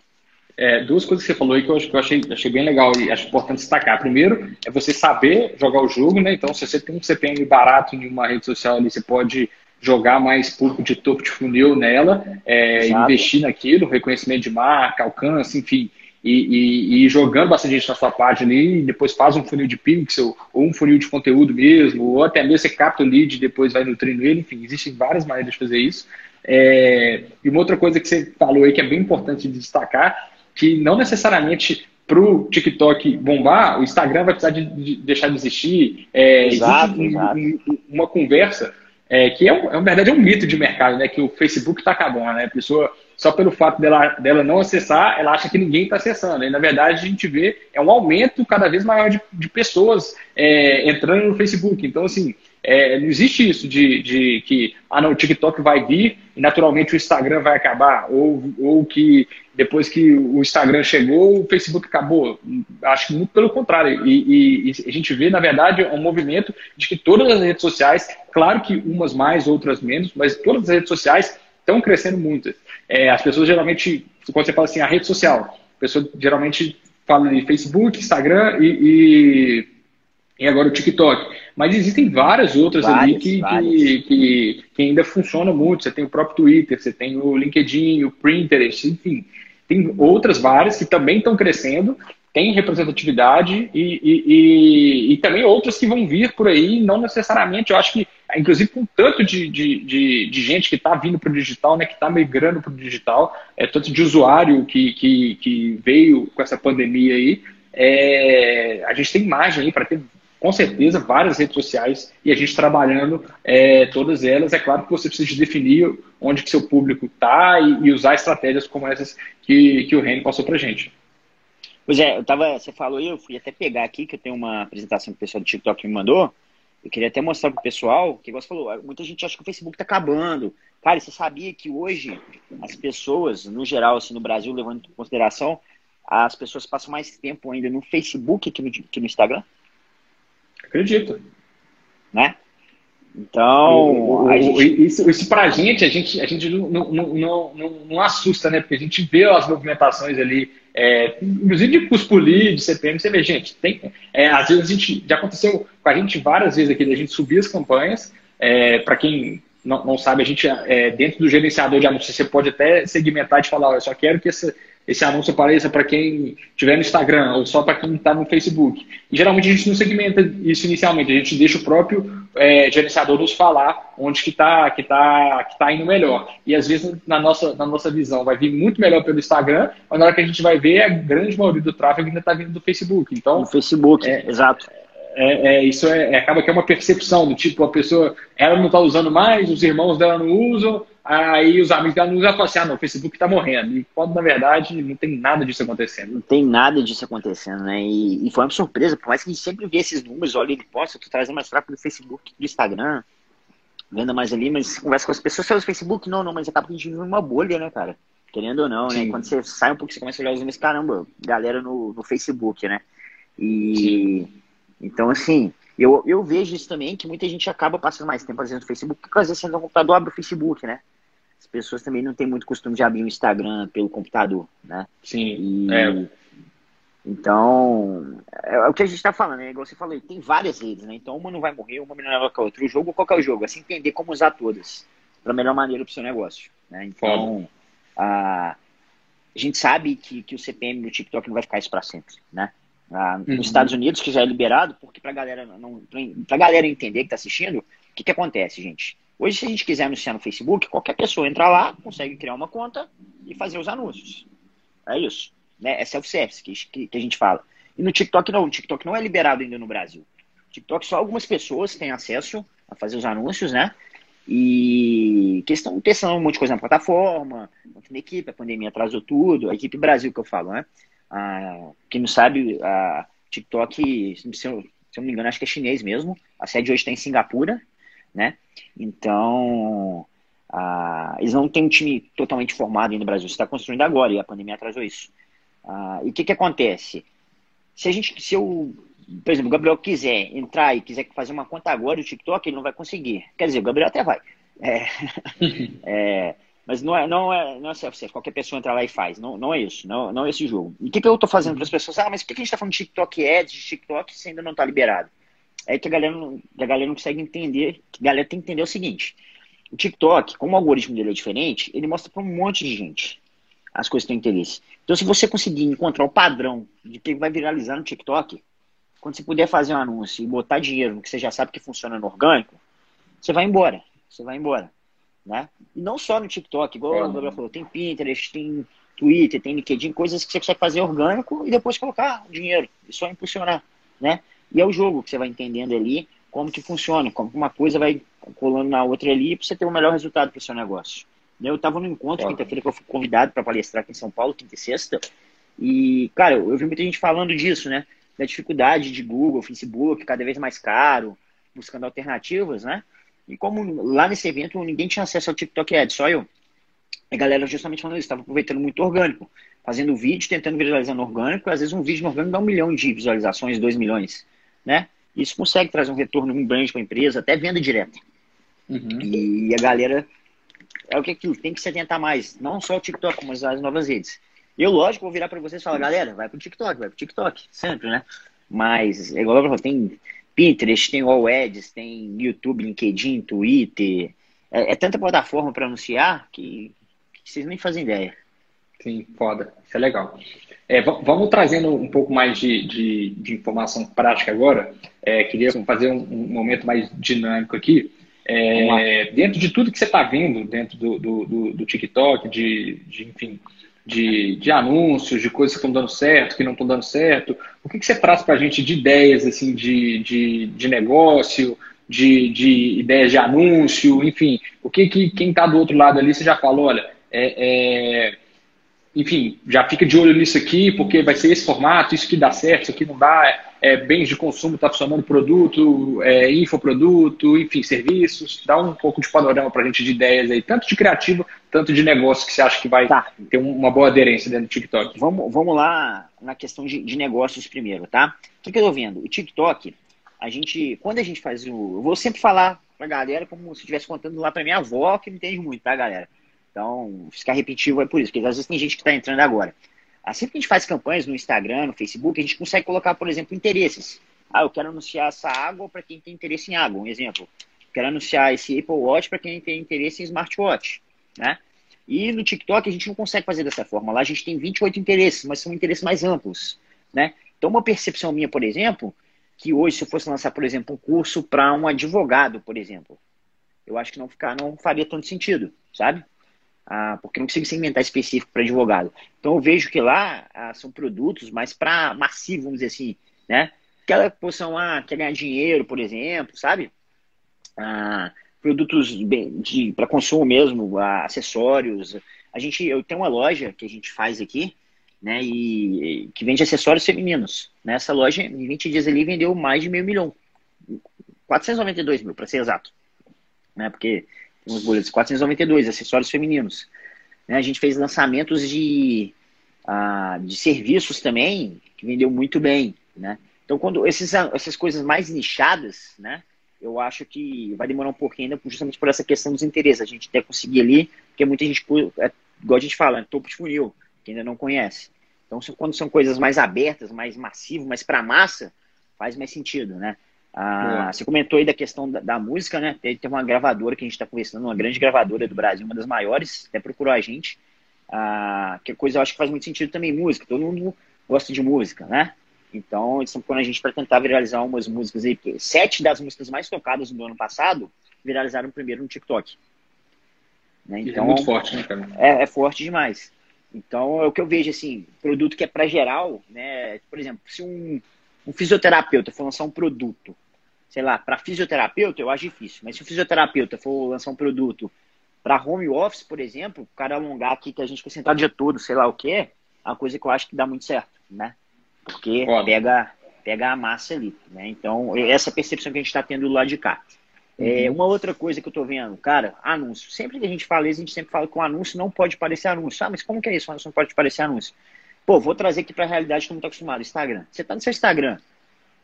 É, duas coisas que você falou aí que eu, que eu achei, achei bem legal e acho importante destacar. Primeiro, é você saber jogar o jogo, né? Então, se você tem um CPM barato em uma rede social ali, você pode jogar mais público de topo de funil nela, é, investir naquilo, reconhecimento de marca, alcance, enfim, e, e, e, jogando bastante gente na sua página e depois faz um funil de pixel, ou um funil de conteúdo mesmo, ou até mesmo você capta o lead e depois vai nutrindo ele, enfim, existem várias maneiras de fazer isso. É, e uma outra coisa que você falou aí que é bem importante de destacar, que não necessariamente para o TikTok bombar, o Instagram vai precisar de, de deixar de existir. É, exato, existe exato. Um, uma conversa é, que é, um, é, verdade, é um mito de mercado, né? Que o Facebook está acabando, né? A pessoa, só pelo fato dela, dela não acessar, ela acha que ninguém está acessando. E, na verdade, a gente vê é um aumento cada vez maior de, de pessoas é, entrando no Facebook. Então, assim, é, não existe isso de, de que, ah, não, o TikTok vai vir e, naturalmente, o Instagram vai acabar. Ou, ou que depois que o Instagram chegou, o Facebook acabou. Acho que muito pelo contrário. E, e, e, a gente vê, na verdade, um movimento de que todas as redes sociais, claro que umas mais, outras menos, mas todas as redes sociais estão crescendo muito. É, as pessoas geralmente, quando você fala assim, a rede social, a pessoa geralmente fala de Facebook, Instagram e, e, agora o TikTok. Mas existem várias outras várias, ali que, que, que, que ainda funcionam muito. Você tem o próprio Twitter, você tem o LinkedIn, o Pinterest, enfim. Tem outras várias que também estão crescendo, têm representatividade e, e, e, e, também outras que vão vir por aí, não necessariamente, eu acho que, inclusive com tanto de, de, de, de gente que está vindo para o digital, né, que está migrando para o digital, é, tanto de usuário que, que, que veio com essa pandemia aí, é, a gente tem imagem aí para ter com certeza várias redes sociais e a gente trabalhando é, todas elas. É claro que você precisa definir onde que seu público está e, e, usar estratégias como essas que, que o Reino passou para gente. Pois é, eu tava, você falou aí, eu fui até pegar aqui, que eu tenho uma apresentação que o pessoal do TikTok me mandou. Eu queria até mostrar pro pessoal, que você falou, muita gente acha que o Facebook está acabando. Cara, você sabia que hoje as pessoas, no geral, assim, no Brasil, levando em consideração, as pessoas passam mais tempo ainda no Facebook que no, que no Instagram? Acredito. Né? Então, o, gente... isso, isso pra gente, a gente, a gente não, não, não, não, assusta, né? Porque a gente vê as movimentações ali, é, inclusive de custo por lead, CPM, você vê, gente, tem, é, às vezes a gente, já aconteceu com a gente várias vezes aqui, a gente subir as campanhas, é, para quem não, não, sabe, a gente, é, dentro do gerenciador de anúncios, você pode até segmentar e falar, eu só quero que essa, esse anúncio apareça para quem estiver no Instagram ou só para quem está no Facebook. E geralmente a gente não segmenta isso inicialmente, a gente deixa o próprio é, gerenciador nos falar onde que está que tá, que tá indo melhor. E às vezes na nossa, na nossa visão vai vir muito melhor pelo Instagram, mas na hora que a gente vai ver, a grande maioria do tráfego ainda está vindo do Facebook. Então, no Facebook, é, exato. É, é, isso é, é, acaba que é uma percepção do tipo, a pessoa, ela não está usando mais, os irmãos dela não usam, aí os amigos dela não usam, assim, ah, não, o Facebook está morrendo. E quando, na verdade, não tem nada disso acontecendo. Não tem nada disso acontecendo, né? E, e foi uma surpresa, por mais que a gente sempre vê esses números, olha, ele posta, tu trazendo mais tráfego do Facebook, do Instagram, venda mais ali, mas conversa com as pessoas, só o Facebook, não, não, mas acaba que a gente vive uma bolha, né, cara? Querendo ou não, né? Sim. né? Quando você sai um pouco, você começa a olhar os números, caramba, galera no, no Facebook, né? E... Sim então, assim, eu, eu vejo isso também, que muita gente acaba passando mais tempo, vezes, no Facebook, porque às vezes você no computador abre o Facebook, né? As pessoas também não têm muito costume de abrir o Instagram pelo computador, né? Sim, e, é. Então, é, é, o que a gente está falando, né? Igual você falou, tem várias redes, né? Então, uma não vai morrer, uma melhor que a outra. O jogo, qual é o jogo? É se entender como usar todas para a melhor maneira para o seu negócio, né? Então, a, a gente sabe que, que o CPM do TikTok não vai ficar isso para sempre, né? ah, uhum. nos Estados Unidos, que já é liberado, porque para galera não, pra galera entender que está assistindo, o que, que acontece, gente? Hoje, se a gente quiser anunciar no Facebook, qualquer pessoa entra lá, consegue criar uma conta e fazer os anúncios. É isso. Né? É self-service que, que, a gente fala. E no TikTok não. O TikTok não é liberado ainda no Brasil. TikTok só algumas pessoas têm acesso a fazer os anúncios, né? E que estão testando um monte de coisa na plataforma, na equipe, a pandemia atrasou tudo, a equipe Brasil que eu falo, né? Ah, quem não sabe, a TikTok, se eu, se eu não me engano, acho que é chinês mesmo. A sede hoje está em Singapura, né? Então, ah, eles não têm um time totalmente formado ainda no Brasil. está construindo agora e a pandemia atrasou isso. Ah, e o que, que acontece? Se a gente, se eu, por exemplo, o Gabriel quiser entrar e quiser fazer uma conta agora do TikTok, ele não vai conseguir. Quer dizer, o Gabriel até vai. É, é, mas não é, não é, não é self-service, qualquer pessoa entra lá e faz. Não, não é isso, não, não é esse jogo. E o que, que eu estou fazendo para as pessoas? Ah, mas por que a gente está falando de TikTok Ads, de TikTok, se ainda não está liberado? É que a galera, não, a galera não consegue entender, a galera tem que entender o seguinte. O TikTok, como o algoritmo dele é diferente, ele mostra para um monte de gente as coisas que têm interesse. Então, se você conseguir encontrar o padrão de que vai viralizar no TikTok, quando você puder fazer um anúncio e botar dinheiro no que você já sabe que funciona no orgânico, você vai embora. Você vai embora né? E não só no TikTok, igual o Gabriel falou, tem Pinterest, tem Twitter, tem LinkedIn, coisas que você consegue fazer orgânico e depois colocar dinheiro, e só impulsionar, né? E é o jogo que você vai entendendo ali como que funciona, como que uma coisa vai colando na outra ali para você ter o melhor resultado para o seu negócio. Eu estava no encontro quinta-feira que eu fui convidado para palestrar aqui em São Paulo, quinta e sexta, e, cara, eu vi muita gente falando disso, né? Da dificuldade de Google, Facebook, cada vez mais caro, buscando alternativas, né? E como lá nesse evento ninguém tinha acesso ao TikTok Ads, só eu. A galera justamente falando isso, estava aproveitando muito orgânico, fazendo vídeo, tentando viralizar no orgânico, às vezes um vídeo no orgânico dá um milhão de visualizações, dois milhões, né? Isso consegue trazer um retorno muito grande para a empresa, até venda direta. Uhum. E a galera é o que é aquilo, tem que se atentar mais, não só o TikTok, mas as novas redes. Eu, lógico, vou virar para vocês e falar, galera, vai pro TikTok, vai pro TikTok, sempre, né? Mas, é igual eu falei, tem Pinterest, tem All Ads, tem YouTube, LinkedIn, Twitter. É, é tanta plataforma para anunciar que, que, vocês nem fazem ideia. Sim, foda. Isso é legal. É, vamos trazendo um pouco mais de, de, de informação prática agora. É, queria fazer um, um, momento mais dinâmico aqui. É, dentro de tudo que você está vendo dentro do, do, do, do TikTok, de, de enfim, de, de anúncios, de coisas que estão dando certo, que não estão dando certo? O que, que você traz para a gente de ideias assim, de, de, de negócio, de, de ideias de anúncio, enfim, o que, que quem está do outro lado ali, você já falou, olha, é, é, enfim, já fica de olho nisso aqui, porque vai ser esse formato, isso que dá certo, isso aqui não dá, é, bens de consumo está funcionando produto, é, infoproduto, enfim, serviços. Dá um pouco de panorama para a gente de ideias aí, tanto de criativo, tanto de negócio que você acha que vai tá. ter uma boa aderência dentro do TikTok. Vamos, vamos lá na questão de, de negócios primeiro, tá? O que, que eu estou vendo? O TikTok, a gente, quando a gente faz o. Eu vou sempre falar pra galera como se estivesse contando lá pra minha avó, que não entende muito, tá, galera? Então, ficar repetitivo é por isso, porque às vezes tem gente que está entrando agora. Assim que a gente faz campanhas no Instagram, no Facebook, a gente consegue colocar, por exemplo, interesses. Ah, eu quero anunciar essa água para quem tem interesse em água, um exemplo. Eu quero anunciar esse Apple Watch para quem tem interesse em smartwatch, né? E no TikTok a gente não consegue fazer dessa forma. Lá a gente tem 28 interesses, mas são interesses mais amplos, né? Então uma percepção minha, por exemplo, que hoje se eu fosse lançar, por exemplo, um curso para um advogado, por exemplo, eu acho que não ficar, não faria tanto sentido, sabe? Ah, porque não consigo segmentar específico para advogado. Então eu vejo que lá ah, são produtos mais para massivo, vamos dizer assim, né? Aquela posição, ah, quer ganhar dinheiro, por exemplo, sabe? Ah, produtos para consumo mesmo, acessórios. A gente, eu tenho uma loja que a gente faz aqui, né, e que vende acessórios femininos. Nessa loja, em 20 dias ali, vendeu mais de meio milhão. 492 mil, para ser exato. Né, porque uns boletos, 492 acessórios femininos. Né, a gente fez lançamentos de, uh, de serviços também, que vendeu muito bem, né. Então, quando esses, essas coisas mais nichadas, né, eu acho que vai demorar um pouquinho ainda, justamente por essa questão dos interesses. A gente até conseguir ali, porque muita gente, é, igual a gente fala, é topo de funil, que ainda não conhece. Então, quando são coisas mais abertas, mais massivas, mais para massa, faz mais sentido, né? Ah, você comentou aí da questão da, da música, né? Tem, tem, uma gravadora que a gente está conversando, uma grande gravadora do Brasil, uma das maiores, até procurou a gente. Ah, que coisa eu acho que faz muito sentido também música. Todo mundo gosta de música, né? Então, eles estão pondo a gente para tentar viralizar umas músicas aí. Sete das músicas mais tocadas do ano passado viralizaram primeiro no TikTok. Né? Então, é muito forte, né, cara? É, é, forte demais. Então, é o que eu vejo, assim, produto que é para geral, né? Por exemplo, se um, um fisioterapeuta for lançar um produto, sei lá, para fisioterapeuta, eu acho difícil. Mas se o fisioterapeuta for lançar um produto para home office, por exemplo, o cara alongar aqui que a gente fica sentado o dia todo, sei lá o quê, é uma coisa que eu acho que dá muito certo, né? porque pega, pega a massa ali. Né? Então, essa percepção que a gente está tendo do lado de cá. É, uhum. uma outra coisa que eu estou vendo, cara, anúncio. Sempre que a gente fala isso, a gente sempre fala que o anúncio não pode parecer anúncio. Ah, mas como que é isso? O anúncio não pode parecer anúncio. Pô, vou trazer aqui para a realidade como está acostumado. Instagram. Você está no seu Instagram.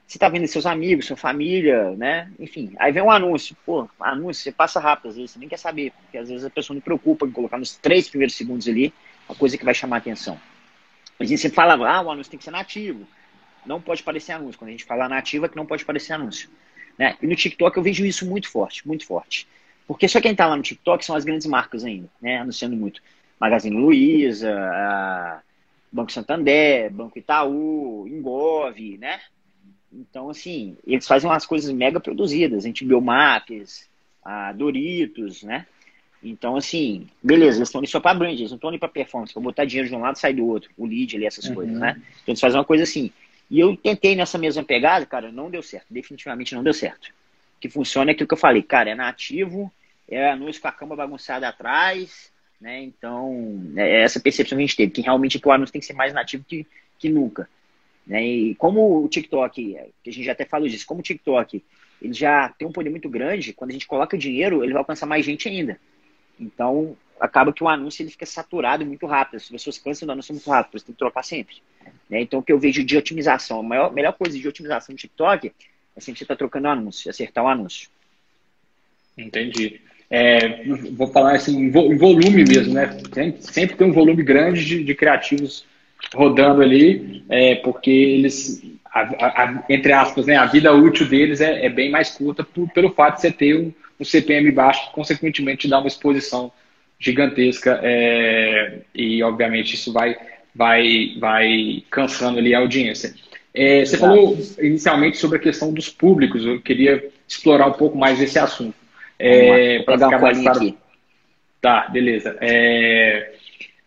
Você está vendo seus amigos, sua família, né? Enfim, aí vem um anúncio. Pô, anúncio, você passa rápido às vezes, você nem quer saber, porque às vezes a pessoa não preocupa em colocar nos três primeiros segundos ali a coisa que vai chamar a atenção. A gente sempre falava, ah, o anúncio tem que ser nativo. Não pode parecer anúncio. Quando a gente fala nativa, é que não pode parecer anúncio. Né? E no TikTok eu vejo isso muito forte, muito forte. Porque só quem está lá no TikTok são as grandes marcas ainda, né? Anunciando muito. Magazine Luiza, Banco Santander, Banco Itaú, Engov, né? Então, assim, eles fazem umas coisas mega produzidas, a gente Biomaps, a Doritos, né? Então, assim, beleza, eles estão ali só para brand, eles não estão ali para performance, para botar dinheiro de um lado e sair do outro, o lead ali, essas uhum. coisas, né? Então, eles fazem uma coisa assim. E eu tentei nessa mesma pegada, cara, não deu certo, definitivamente não deu certo. O que funciona é aquilo que eu falei, cara, é nativo, é anúncio com a cama bagunçada atrás, né? Então, é essa percepção que a gente teve, que realmente o anúncio tem que ser mais nativo que, que nunca. Né? E como o TikTok, que a gente já até falou disso, como o TikTok ele já tem um poder muito grande, quando a gente coloca dinheiro, ele vai alcançar mais gente ainda. Então, acaba que o anúncio ele fica saturado muito rápido. As pessoas cansam do anúncio muito rápido, você tem que trocar sempre. Né? Então, o que eu vejo de otimização, a maior, melhor coisa de otimização do TikTok é se a gente está trocando anúncio, acertar o anúncio. Entendi. É, vou falar assim, em volume mesmo, né? Sempre, sempre tem um volume grande de, de criativos rodando ali, é, porque eles, a, a, entre aspas, né, a vida útil deles é, é bem mais curta por, pelo fato de você ter um, um CPM baixo, que consequentemente dá uma exposição gigantesca é, e obviamente isso vai, vai, vai cansando ali a audiência. É, você falou inicialmente sobre a questão dos públicos, eu queria explorar um pouco mais esse assunto. É, para ficar mais claro. Aqui. Tá, beleza. É,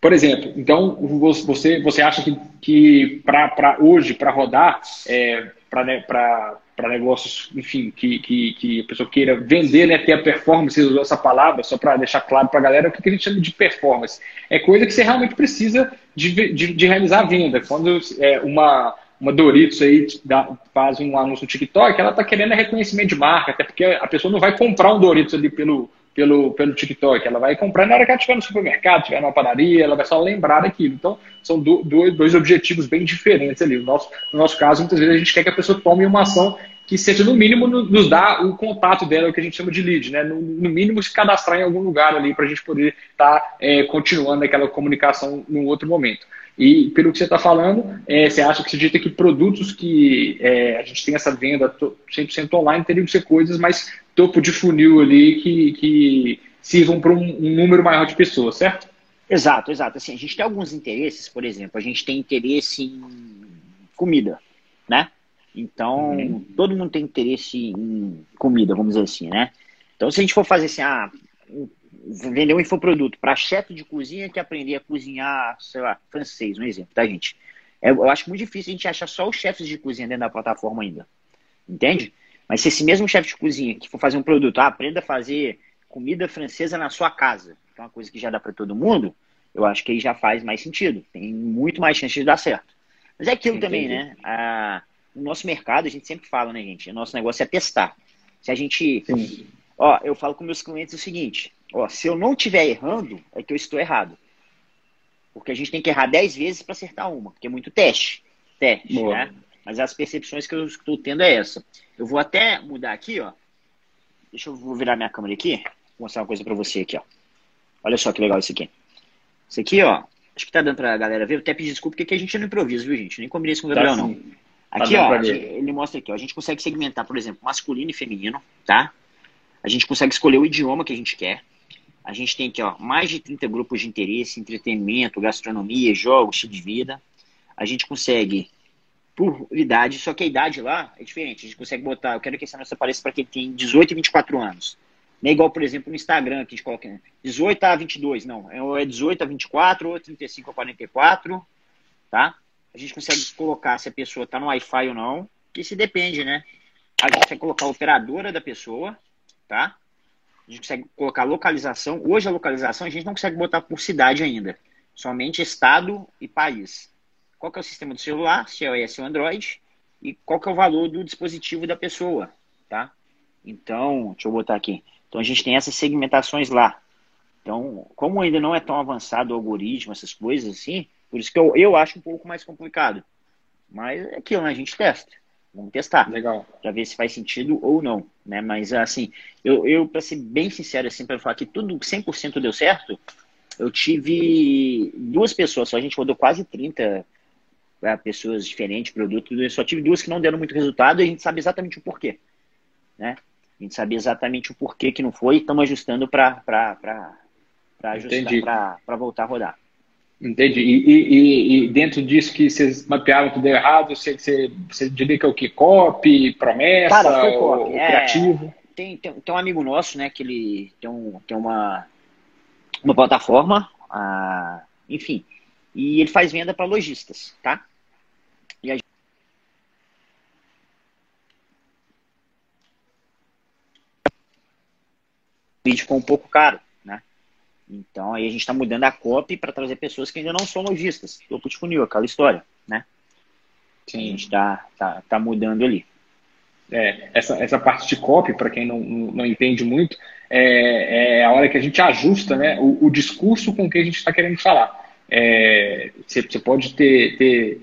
por exemplo, então você, você acha que, que para hoje, para rodar, é, para negócios, enfim, que, que, que, a pessoa queira vender, né, ter a performance, usou essa palavra, só para deixar claro para a galera o que, que a gente chama de performance. É coisa que você realmente precisa de, de, de realizar a venda. Quando é, uma, uma Doritos aí dá, faz um anúncio no TikTok, ela está querendo reconhecimento de marca, até porque a pessoa não vai comprar um Doritos ali pelo, pelo, pelo TikTok. Ela vai comprar na hora que ela estiver no supermercado, estiver numa padaria, ela vai só lembrar daquilo. Então, são do, dois, dois objetivos bem diferentes ali. No nosso, no nosso caso, muitas vezes a gente quer que a pessoa tome uma ação que seja, no mínimo, nos dar o contato dela, o que a gente chama de lead, né? No, no mínimo, se cadastrar em algum lugar ali para a gente poder estar tá, é, continuando aquela comunicação num outro momento. E pelo que você está falando, é, você acha que você acredita que produtos que é, a gente tem essa venda 100% online teriam que ser coisas mais topo de funil ali que, que sirvam para um, um número maior de pessoas, certo? Exato, exato. Assim, a gente tem alguns interesses, por exemplo, a gente tem interesse em comida, né? Então, uhum. todo mundo tem interesse em comida, vamos dizer assim, né? Então, se a gente for fazer assim, ah, vender um infoproduto para chefe de cozinha que aprender a cozinhar, sei lá, francês, um exemplo, tá, gente? É, eu acho muito difícil a gente achar só os chefes de cozinha dentro da plataforma ainda. Entende? Mas se esse mesmo chefe de cozinha que for fazer um produto, ah, aprenda a fazer comida francesa na sua casa, que é uma coisa que já dá para todo mundo, eu acho que aí já faz mais sentido. Tem muito mais chance de dar certo. Mas é aquilo Entendi. também, né? A, o nosso mercado, a gente sempre fala, né, gente? O nosso negócio é testar. Se a gente. Sim. Ó, eu falo com meus clientes o seguinte: ó, se eu não estiver errando, é que eu estou errado. Porque a gente tem que errar 10 vezes para acertar uma, porque é muito teste. Teste, Boa. né? Mas as percepções que eu estou tendo é essa. Eu vou até mudar aqui, ó. Deixa eu virar minha câmera aqui. Vou mostrar uma coisa para você aqui, ó. Olha só que legal isso aqui. Isso aqui, ó. Acho que tá dando pra galera ver. Eu até pedir desculpa porque aqui a gente não improvisa, viu, gente? Nem combinei isso com o Gabriel, tá, não. Aqui, ó, ele mostra aqui, ó. A gente consegue segmentar, por exemplo, masculino e feminino, tá? A gente consegue escolher o idioma que a gente quer. A gente tem aqui, ó, mais de 30 grupos de interesse, entretenimento, gastronomia, jogos, estilo de vida. A gente consegue por idade, só que a idade lá é diferente. A gente consegue botar, eu quero que esse anúncio apareça para quem tem 18 e 24 anos. Não é igual, por exemplo, no Instagram, que a gente coloca 18 a 22, não. É 18 a 24 ou 35 a 44, tá? A gente consegue colocar se a pessoa está no Wi-Fi ou não, se depende, né? A gente consegue colocar a operadora da pessoa, tá? A gente consegue colocar localização. Hoje a localização a gente não consegue botar por cidade ainda. Somente estado e país qual que é o sistema do celular, se é iOS ou Android, e qual que é o valor do dispositivo da pessoa, tá? Então, deixa eu botar aqui. Então a gente tem essas segmentações lá. Então, como ainda não é tão avançado o algoritmo, essas coisas assim, por isso que eu, eu acho um pouco mais complicado. Mas é aquilo, né? A gente testa. Vamos testar. Legal. Pra ver se faz sentido ou não, né? Mas, assim, eu, eu para ser bem sincero, assim, para falar que tudo 100% deu certo, eu tive duas pessoas só. A gente rodou quase 30 para pessoas diferentes, produtos. Eu só tive duas que não deram muito resultado e a gente sabe exatamente o porquê. Né? A gente sabe exatamente o porquê que não foi e estamos ajustando para ajustar, para voltar a rodar. Entendi. E, e, e, dentro disso que vocês mapearam tudo errado, você, você, você diria que é o que? Copy, promessa, Cara, foi copy. É, criativo? Tem, tem, tem, um amigo nosso, né, que ele tem, um, tem uma, uma plataforma, ah, enfim, e ele faz venda para lojistas, tá? E a vídeo ficou um pouco caro? Então aí a gente está mudando a copy para trazer pessoas que ainda não são lojistas. Topo de funil, aquela história, né? Sim. A gente está tá, tá mudando ali. É, essa, essa parte de copy, para quem não, não entende muito, é, é, a hora que a gente ajusta né, o, o discurso com o que a gente está querendo falar. É, você, você, pode ter, ter,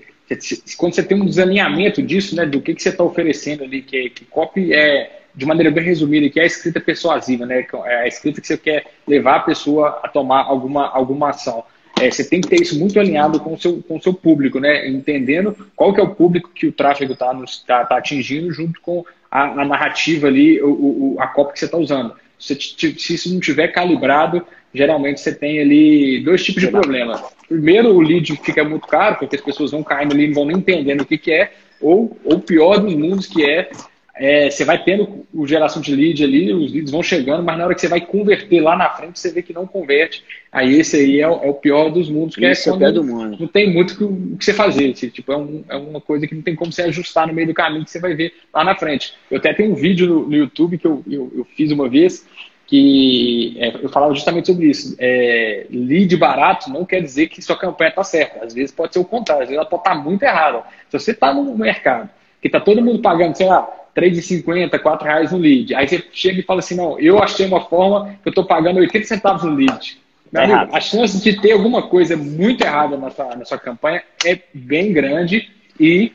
Quando você tem um desalinhamento disso, né, do que, que você está oferecendo ali, que, que copy é, de maneira bem resumida, que é a escrita persuasiva, né, é a escrita que você quer levar a pessoa a tomar alguma, alguma ação. É, você tem que ter isso muito alinhado com o seu, com o seu público, né? entendendo qual que é o público que o tráfego está tá, tá atingindo junto com a, a narrativa ali, o, o, a copy que você está usando. Se, se isso não tiver calibrado, geralmente você tem ali dois tipos de problemas. Primeiro, o lead fica muito caro, porque as pessoas vão caindo ali e não vão nem entendendo o que, que é, ou o pior dos mundos, que é, é, você vai tendo o geração de lead ali, os leads vão chegando, mas na hora que você vai converter lá na frente, você vê que não converte. Aí esse aí é, o, é o pior dos mundos, que Isso é quando do mundo. não tem muito o que você fazer. Tipo, é, um, é, uma coisa que não tem como você ajustar no meio do caminho que você vai ver lá na frente. Eu até tenho um vídeo no, no YouTube que eu, eu, eu fiz uma vez, que é, eu falava justamente sobre isso. É, lead barato não quer dizer que sua campanha está certa. Às vezes pode ser o contrário, às vezes ela pode estar tá muito errada. Se você está no mercado que está todo mundo pagando, sei lá, R$3,50, R$4,00 no lead, aí você chega e fala assim, não, eu achei uma forma que eu estou pagando 80 centavos no lead. Meu amigo, a chance de ter alguma coisa muito errada na sua, na sua campanha é bem grande e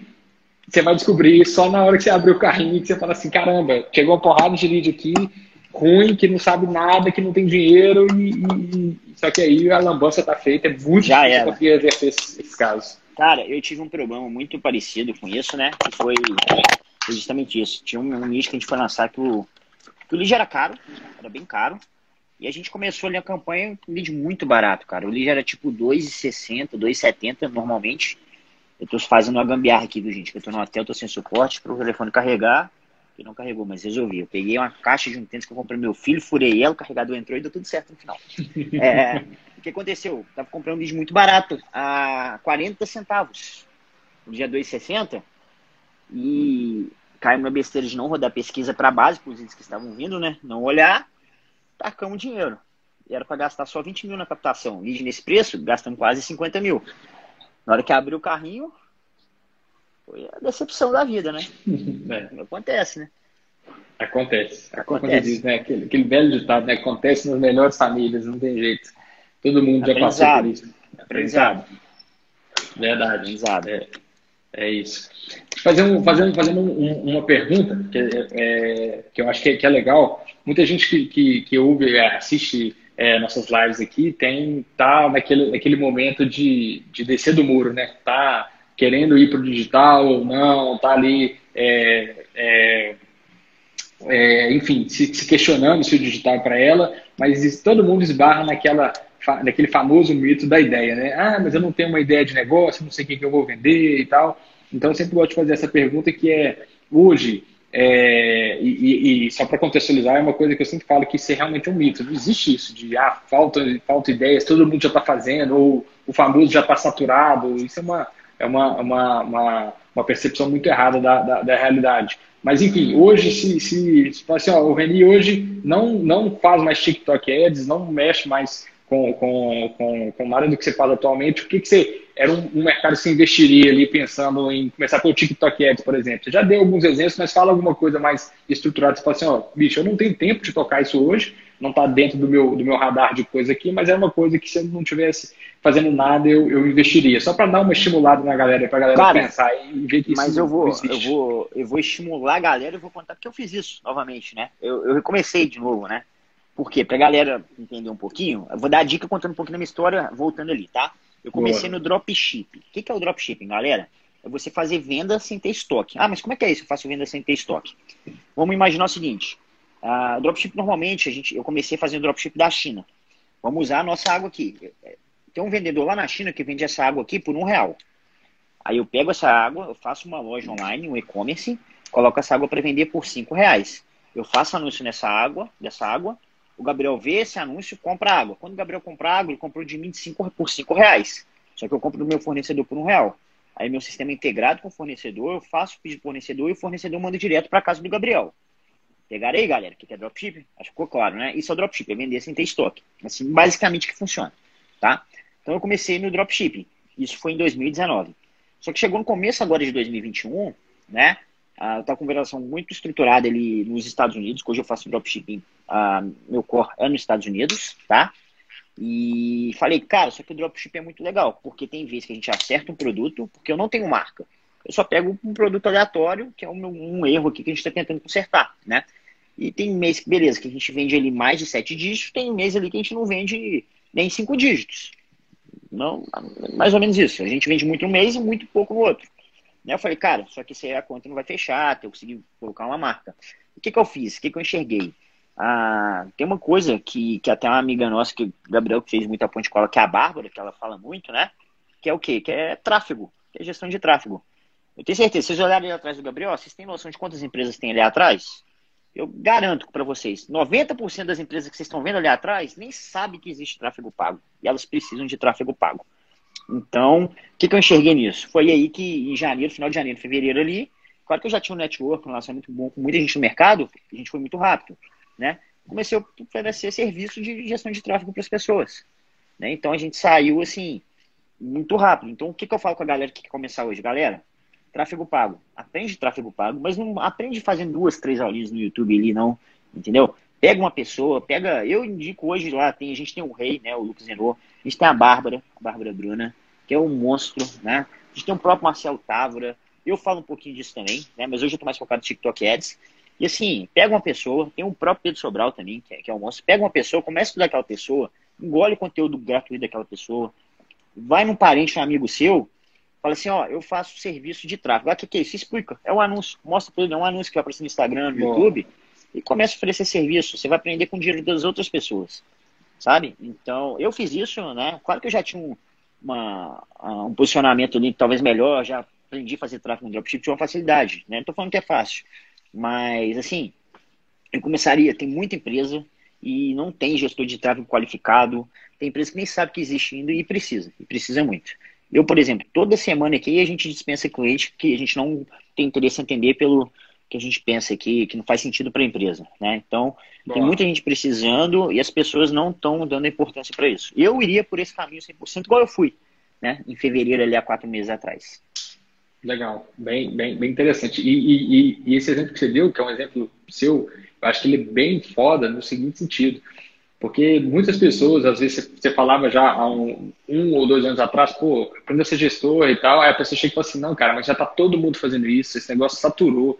você vai descobrir só na hora que você abrir o carrinho e que você fala assim, caramba, chegou uma porrada de lead aqui, ruim, que não sabe nada, que não tem dinheiro, e, e só que aí a lambança tá feita, é muito Já difícil conseguir exercer esses, esses casos. Cara, eu tive um problema muito parecido com isso, né? Que foi foi justamente isso. Tinha um, um nicho que a gente foi lançar que o, que o lead era caro, era bem caro. E a gente começou ali a campanha com lead muito barato, cara. O lead era tipo 2,60, 2,70 normalmente. Eu tô fazendo uma gambiarra aqui, viu, gente? Que eu tô no hotel, tô sem suporte para o telefone carregar. Que não carregou, mas resolvi. Eu peguei uma caixa de um tênis que eu comprei meu filho, furei ela, o carregador entrou e deu tudo certo no final. É, o que aconteceu? Eu tava comprando um lead muito barato, a 40 centavos. No dia 2,60. E caiu na besteira de não rodar pesquisa para base, para os leads que estavam vindo, né? Não olhar, tacamos dinheiro. E era para gastar só 20 mil na captação. Lead nesse preço, gastando quase 50 mil. Na hora que abriu o carrinho, foi a decepção da vida, né? É, Acontece, né? acontece. Acontece. Como diz, né? Aquele, aquele velho ditado, né? Acontece nas melhores famílias, não tem jeito. Todo mundo já passou por isso. Aprendizado. Verdade. Aprendizado. É, é isso. Fazendo, fazendo, fazendo um- uma pergunta que, é- é, que eu acho que é, que é legal. Muita gente que, que, que ouve, é, assiste é, nossas lives aqui, tem tá naquele, naquele momento de, de descer do muro, né? Tá querendo ir para o digital ou não, tá ali, é, enfim, se, se questionando se o digital é para ela, mas todo mundo esbarra naquela, naquele famoso mito da ideia, né? Ah, mas eu não tenho uma ideia de negócio, não sei o que, eu vou vender e tal. Então, eu sempre gosto de fazer essa pergunta que é, hoje, é, e, e- só para contextualizar, é uma coisa que eu sempre falo que isso é realmente um mito. Não existe isso de, ah, falta, falta ideias, todo mundo já está fazendo, ou o famoso já está saturado. Isso é uma, é uma, uma, uma, uma percepção muito errada da, da, da realidade. Mas, enfim, hoje, se, se, se assim, ó, o Reni hoje não, não faz mais TikTok Ads, não mexe mais com, com, com, com nada do que você faz atualmente, o que, que você era um, um mercado que você investiria ali pensando em começar pelo TikTok Ads, por exemplo? Você já deu alguns exemplos, mas fala alguma coisa mais estruturada. Você fala assim, ó, bicho, eu não tenho tempo de tocar isso hoje, não está dentro do meu, do meu radar de coisa aqui, mas é uma coisa que se eu não tivesse fazendo nada, eu, eu investiria. Só para dar uma estimulada na galera, para a galera Cara, pensar e ver que Mas isso eu vou, eu vou, eu vou estimular a galera e vou contar porque eu fiz isso novamente, né? Eu, eu recomecei de novo, né? Por quê? Pra galera entender um pouquinho, eu vou dar a dica contando um pouquinho da minha história, voltando ali, tá? Eu comecei Boa. no dropship. O que, que é o dropshipping, galera? É você fazer venda sem ter estoque. Ah, mas como é que é isso? Eu faço venda sem ter estoque. Vamos imaginar o seguinte: ah, dropship normalmente, a gente, eu comecei fazendo dropship da China. Vamos usar a nossa água aqui. Tem um vendedor lá na China que vende essa água aqui por um real. Aí eu pego essa água, eu faço uma loja online, um e-commerce, coloco essa água para vender por cinco reais. Eu faço anúncio nessa água, dessa água, o Gabriel vê esse anúncio compra água. Quando o Gabriel compra água, ele comprou de mim de cinco, por cinco reais. Só que eu compro do meu fornecedor por um real. Aí meu sistema é integrado com o fornecedor, eu faço o pedido pro fornecedor e o fornecedor manda direto para casa do Gabriel. Pegaram aí, galera? O que é dropship? Acho que ficou claro, né? Isso é dropship, é vender sem ter estoque. Assim, basicamente que funciona, tá? Então eu comecei no dropshipping. Isso foi em 2019. Só que chegou no começo agora de 2021, né? Eu estava com uma relação muito estruturada ali nos Estados Unidos, hoje eu faço dropshipping, ah, meu core é nos Estados Unidos, tá? E falei, cara, só que o dropshipping é muito legal, porque tem vezes que a gente acerta um produto, porque eu não tenho marca. Eu só pego um produto aleatório, que é um, um erro aqui que a gente está tentando consertar, né? E tem mês que, beleza, que a gente vende ali mais de sete dígitos, tem mês ali que a gente não vende nem cinco dígitos. Não, mais ou menos isso. A gente vende muito um mês e muito pouco no outro. Né? Eu falei, cara, só que aí a conta não vai fechar, até eu conseguir colocar uma marca. O que, que eu fiz? O que, que eu enxerguei? Ah, tem uma coisa que, que até uma amiga nossa, que o Gabriel que fez muita ponte com ela, que é a Bárbara, que ela fala muito, né? Que é o quê? Que é tráfego, que é gestão de tráfego. Eu tenho certeza, se vocês olharem ali atrás do Gabriel, vocês têm noção de quantas empresas tem ali atrás? Eu garanto para vocês, 90% das empresas que vocês estão vendo ali atrás nem sabem que existe tráfego pago. E elas precisam de tráfego pago. Então, o que, que eu enxerguei nisso? Foi aí que em janeiro, final de janeiro, fevereiro ali, claro que eu já tinha um network, um relacionamento bom com muita gente no mercado, a gente foi muito rápido, né? Comecei a oferecer serviço de gestão de tráfego para as pessoas. Né? Então a gente saiu assim, muito rápido. Então o que, que eu falo com a galera que quer começar hoje? Galera, tráfego pago. Aprende tráfego pago, mas não aprende fazendo duas, três aulinhas no YouTube ali, não. Entendeu? Pega uma pessoa, pega. Eu indico hoje lá, tem, a gente tem o Rei, né? O Lucas Zenô, a gente tem a Bárbara, a Bárbara Bruna, que é um monstro, né? A gente tem o próprio Marcelo Távora. Eu falo um pouquinho disso também, né? Mas hoje eu tô mais focado no TikTok Ads. E assim, pega uma pessoa, tem o próprio Pedro Sobral também, que é, que é um monstro, pega uma pessoa, começa a estudar aquela pessoa, engole o conteúdo gratuito daquela pessoa, vai num parente, um amigo seu, fala assim, ó, eu faço serviço de tráfego. Ah, o que, que é isso? Explica. É um anúncio. Mostra pra ele, é um anúncio que vai aparecer no Instagram, no. YouTube, e começa a oferecer serviço. Você vai aprender com o dinheiro das outras pessoas. Sabe? Então, eu fiz isso, né? Claro que eu já tinha um, uma, um posicionamento ali talvez melhor, já aprendi a fazer tráfego no dropship de uma facilidade, né? Não tô falando que é fácil. Mas, assim, eu começaria, tem muita empresa e não tem gestor de tráfego qualificado, tem empresa que nem sabe que existe ainda e precisa, e precisa muito. Eu, por exemplo, toda semana aqui a gente dispensa cliente que a gente não tem interesse em atender pelo que a gente pensa aqui, que não faz sentido para a empresa, né? Então, Boa. tem muita gente precisando e as pessoas não estão dando importância para isso. Eu iria por esse caminho 100%, igual eu fui, né? Em fevereiro, ali, há quatro meses atrás. Legal, bem, bem, bem interessante. E, e, e, esse exemplo que você deu, que é um exemplo seu, eu acho que ele é bem foda no seguinte sentido. Porque muitas pessoas, às vezes, você falava já há um, um ou dois anos atrás, pô, aprenda a ser gestor e tal, aí a pessoa chega e fala assim, não, cara, mas já tá todo mundo fazendo isso, esse negócio saturou.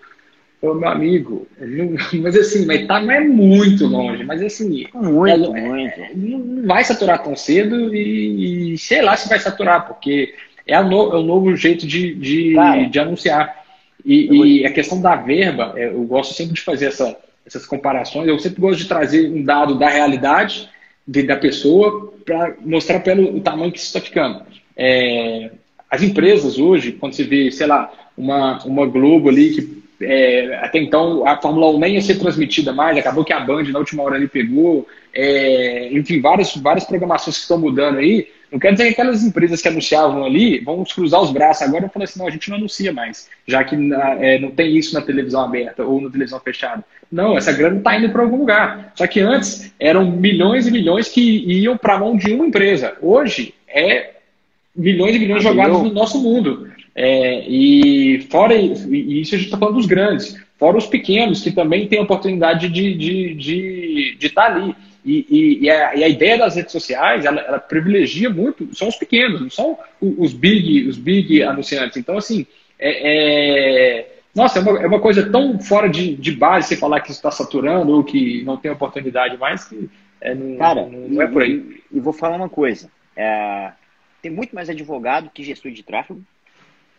Ô, meu amigo, mas assim, mas tá, não é muito longe, mas assim, muito, é, muito. não vai saturar tão cedo e, e sei lá se vai saturar, porque é o, no, é o novo jeito de, de, de anunciar. E, e, a questão da verba, é, eu gosto sempre de fazer essa, essas comparações, eu sempre gosto de trazer um dado da realidade de, da pessoa para mostrar pelo o tamanho que isso está ficando. É, as empresas hoje, quando você vê, sei lá, uma, uma Globo ali que é, até então a Fórmula 1 nem ia ser transmitida mais, acabou que a Band na última hora ali pegou, é, enfim, várias, várias programações que estão mudando aí, não quer dizer que aquelas empresas que anunciavam ali vão cruzar os braços agora e falar assim, não, a gente não anuncia mais, já que é, não tem isso na televisão aberta ou na televisão fechada. Não, essa grana está indo para algum lugar. Só que antes eram milhões e milhões que iam para a mão de uma empresa. Hoje é milhões e milhões jogados no nosso mundo. É, e fora e isso a gente está falando dos grandes, fora os pequenos que também têm a oportunidade de estar de, de, de tá ali. E, e, e, a, e, a, ideia das redes sociais, ela, ela, privilegia muito, são os pequenos, não são os big, os big anunciantes. Então, assim, é, é nossa, é uma, é uma, coisa tão fora de, de base você falar que está saturando ou que não tem oportunidade mais, que é, não, Cara, não, não é por aí. E, vou falar uma coisa, é, tem muito mais advogado que gestor de tráfego,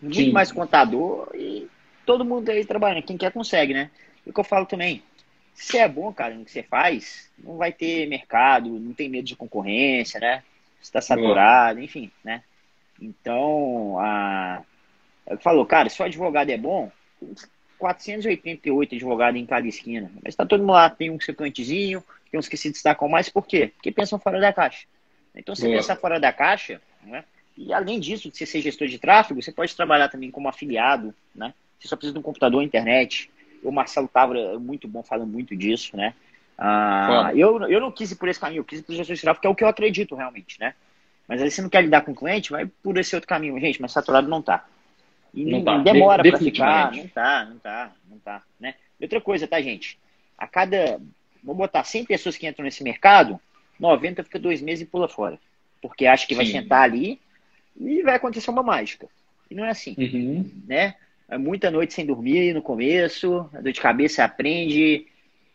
muito Sim. mais contador e todo mundo aí trabalhando, quem quer consegue, né? E o que eu falo também, se é bom, cara, no que você faz, não vai ter mercado, não tem medo de concorrência, né? Está saturado, enfim, né? Então, a... É falou, cara, se o advogado é bom, 488 advogados em cada esquina. Mas tá todo mundo lá, tem um seu cantezinho, tem uns que se destacam mais, por quê? Porque pensam fora da caixa. Então, você pensar fora da caixa, né? E além disso, de você ser gestor de tráfego, você pode trabalhar também como afiliado, né? Você só precisa de um computador, internet, o Marcelo Távora é muito bom falando muito disso, né? Ah, eu, eu não quis ir por esse caminho, eu quis ir por gestão de tráfego, que é o que eu acredito realmente, né? Mas aí você não quer lidar com o cliente, vai por esse outro caminho. Gente, mas saturado não tá. E não tá. demora para ficar, não tá, não tá, não tá, né? E outra coisa, tá, gente? A cada, vou botar 100 pessoas que entram nesse mercado, 90 fica dois meses e pula fora. Porque acha que Sim. vai sentar ali e vai acontecer uma mágica. E não é assim, uhum. né? É muita noite sem dormir no começo, a dor de cabeça aprende.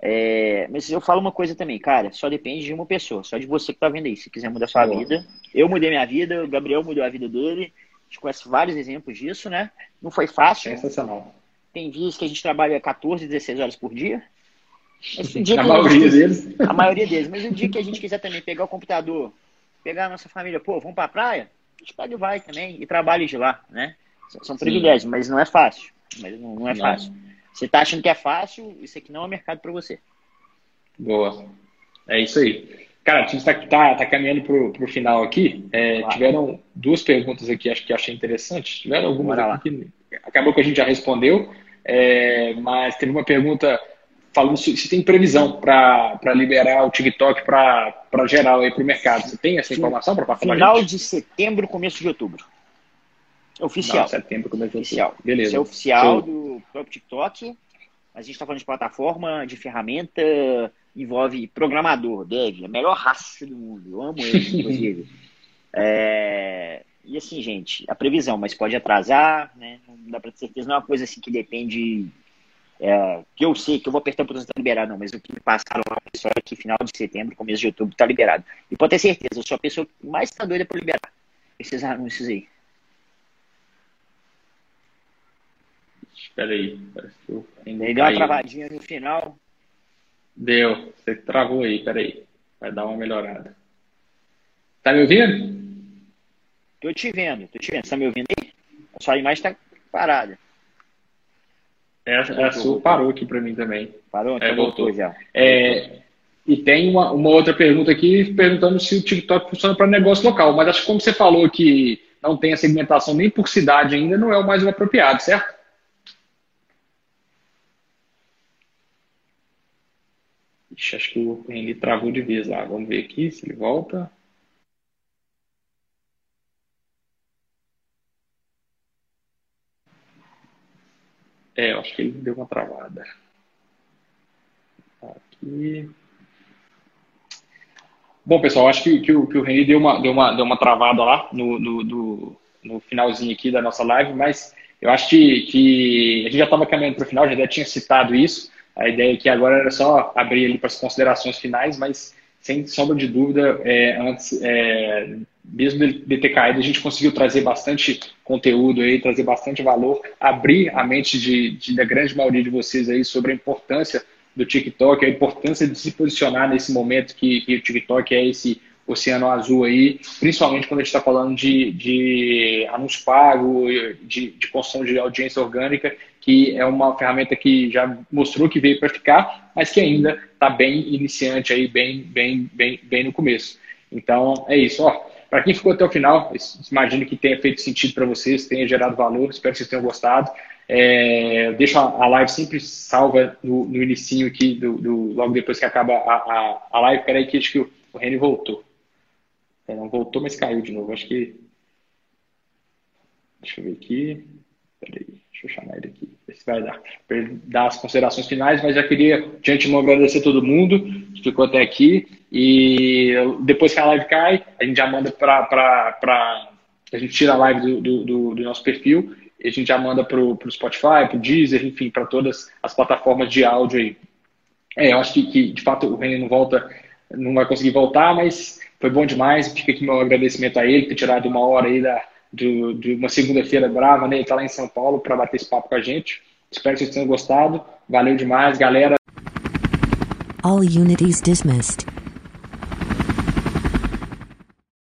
É... Mas eu falo uma coisa também, cara, só depende de uma pessoa, só de você que tá vendo aí. Se quiser mudar sua Boa. vida. Eu mudei minha vida, o Gabriel mudou a vida dele. A gente conhece vários exemplos disso, né? Não foi fácil. Sensacional. Tem dias que a gente trabalha 14, 16 horas por dia. a maioria deles. A maioria deles. Mas o dia que a gente quiser também pegar o computador, pegar a nossa família, pô, vamos pra praia, gente pega e vai também e trabalha de lá, né? São privilégios, Sim. mas não é fácil. Mas não, não é não. fácil. Você está achando que é fácil, isso aqui não é mercado para você. Boa. É isso aí. Cara, a gente está tá, tá caminhando para o final aqui. É, claro. Tiveram duas perguntas aqui, acho que achei interessante. Tiveram algumas aqui que acabou que a gente já respondeu, é, mas teve uma pergunta falando se, tem previsão para liberar o TikTok para geral aí para o mercado. Você tem essa informação para passar Final de setembro, começo de outubro. Oficial. Não, setembro, como é oficial. Beleza. Isso é oficial do próprio TikTok. A gente está falando de plataforma, de ferramenta, envolve programador, dev, a melhor raça do mundo. Eu amo ele, inclusive. é... E assim, gente, a previsão, mas pode atrasar, né? Não dá para ter certeza, não é uma coisa assim que depende. É, que eu sei que eu vou apertar o botão tá liberado, não, mas o que me passaram lá pessoal é que final de setembro, começo de outubro, tá liberado. E pode ter certeza, eu sou a pessoa que mais tá doida por liberar esses anúncios aí. Espera aí, parece que eu ainda Deu uma travadinha no final. Deu, você travou aí, peraí. Vai dar uma melhorada. Tá me ouvindo? Tô te vendo, tô te vendo. Você tá me ouvindo aí? A sua imagem tá parada. É, a sua parou aqui para mim também. Parou? Então é, voltou. voltou já. É, e tem uma, uma outra pergunta aqui perguntando se o TikTok funciona para negócio local. Mas acho que como você falou que não tem a segmentação nem por cidade ainda, não é o mais apropriado, certo? Ixi, acho que o travou de vez lá. Vamos ver aqui se ele volta. É, eu acho que ele deu uma travada. Aqui. Bom, pessoal, acho que, que, o, que o Reni deu uma, deu, uma, deu uma travada lá no, no, no, no finalzinho aqui da nossa live, mas eu acho que, que a gente já estava caminhando para o final, já tinha citado isso. A ideia aqui agora era só abrir ali para as considerações finais, mas sem sombra de dúvida, é, antes, é, mesmo de ter caído, a gente conseguiu trazer bastante conteúdo aí, trazer bastante valor, abrir a mente de, de, da grande maioria de vocês aí sobre a importância do TikTok, a importância de se posicionar nesse momento que, que o TikTok é esse oceano azul aí, principalmente quando a gente está falando de, de anúncio pago, de, de construção de audiência orgânica, que é uma ferramenta que já mostrou que veio para ficar, mas que ainda está bem iniciante aí, bem, bem, bem, bem no começo. Então é isso, ó. Para quem ficou até o final, imagino que tenha feito sentido para vocês, tenha gerado valor, espero que vocês tenham gostado. É, deixo a, live sempre salva no, no inicinho aqui, do, do, logo depois que acaba a, a, a live. Peraí que acho que o, o Reni voltou. É, não voltou, mas caiu de novo. Acho que. Deixa eu ver aqui. Peraí, deixa eu chamar ele aqui. Ver se vai dar. Ele dar as considerações finais, mas já queria, de antemão, agradecer a todo mundo que ficou até aqui. E depois que a live cai, a gente já manda para. A gente tira a live do, do, do, nosso perfil e a gente já manda para o Spotify, para o Deezer, enfim, para todas as plataformas de áudio aí. É, eu acho que, que de fato o René não volta, não vai conseguir voltar, mas foi bom demais. Fica aqui meu agradecimento a ele, ter tirado uma hora aí da, do, de uma segunda-feira brava, né? Ele tá lá em São Paulo para bater esse papo com a gente. Espero que vocês tenham gostado. Valeu demais, galera. All unities dismissed.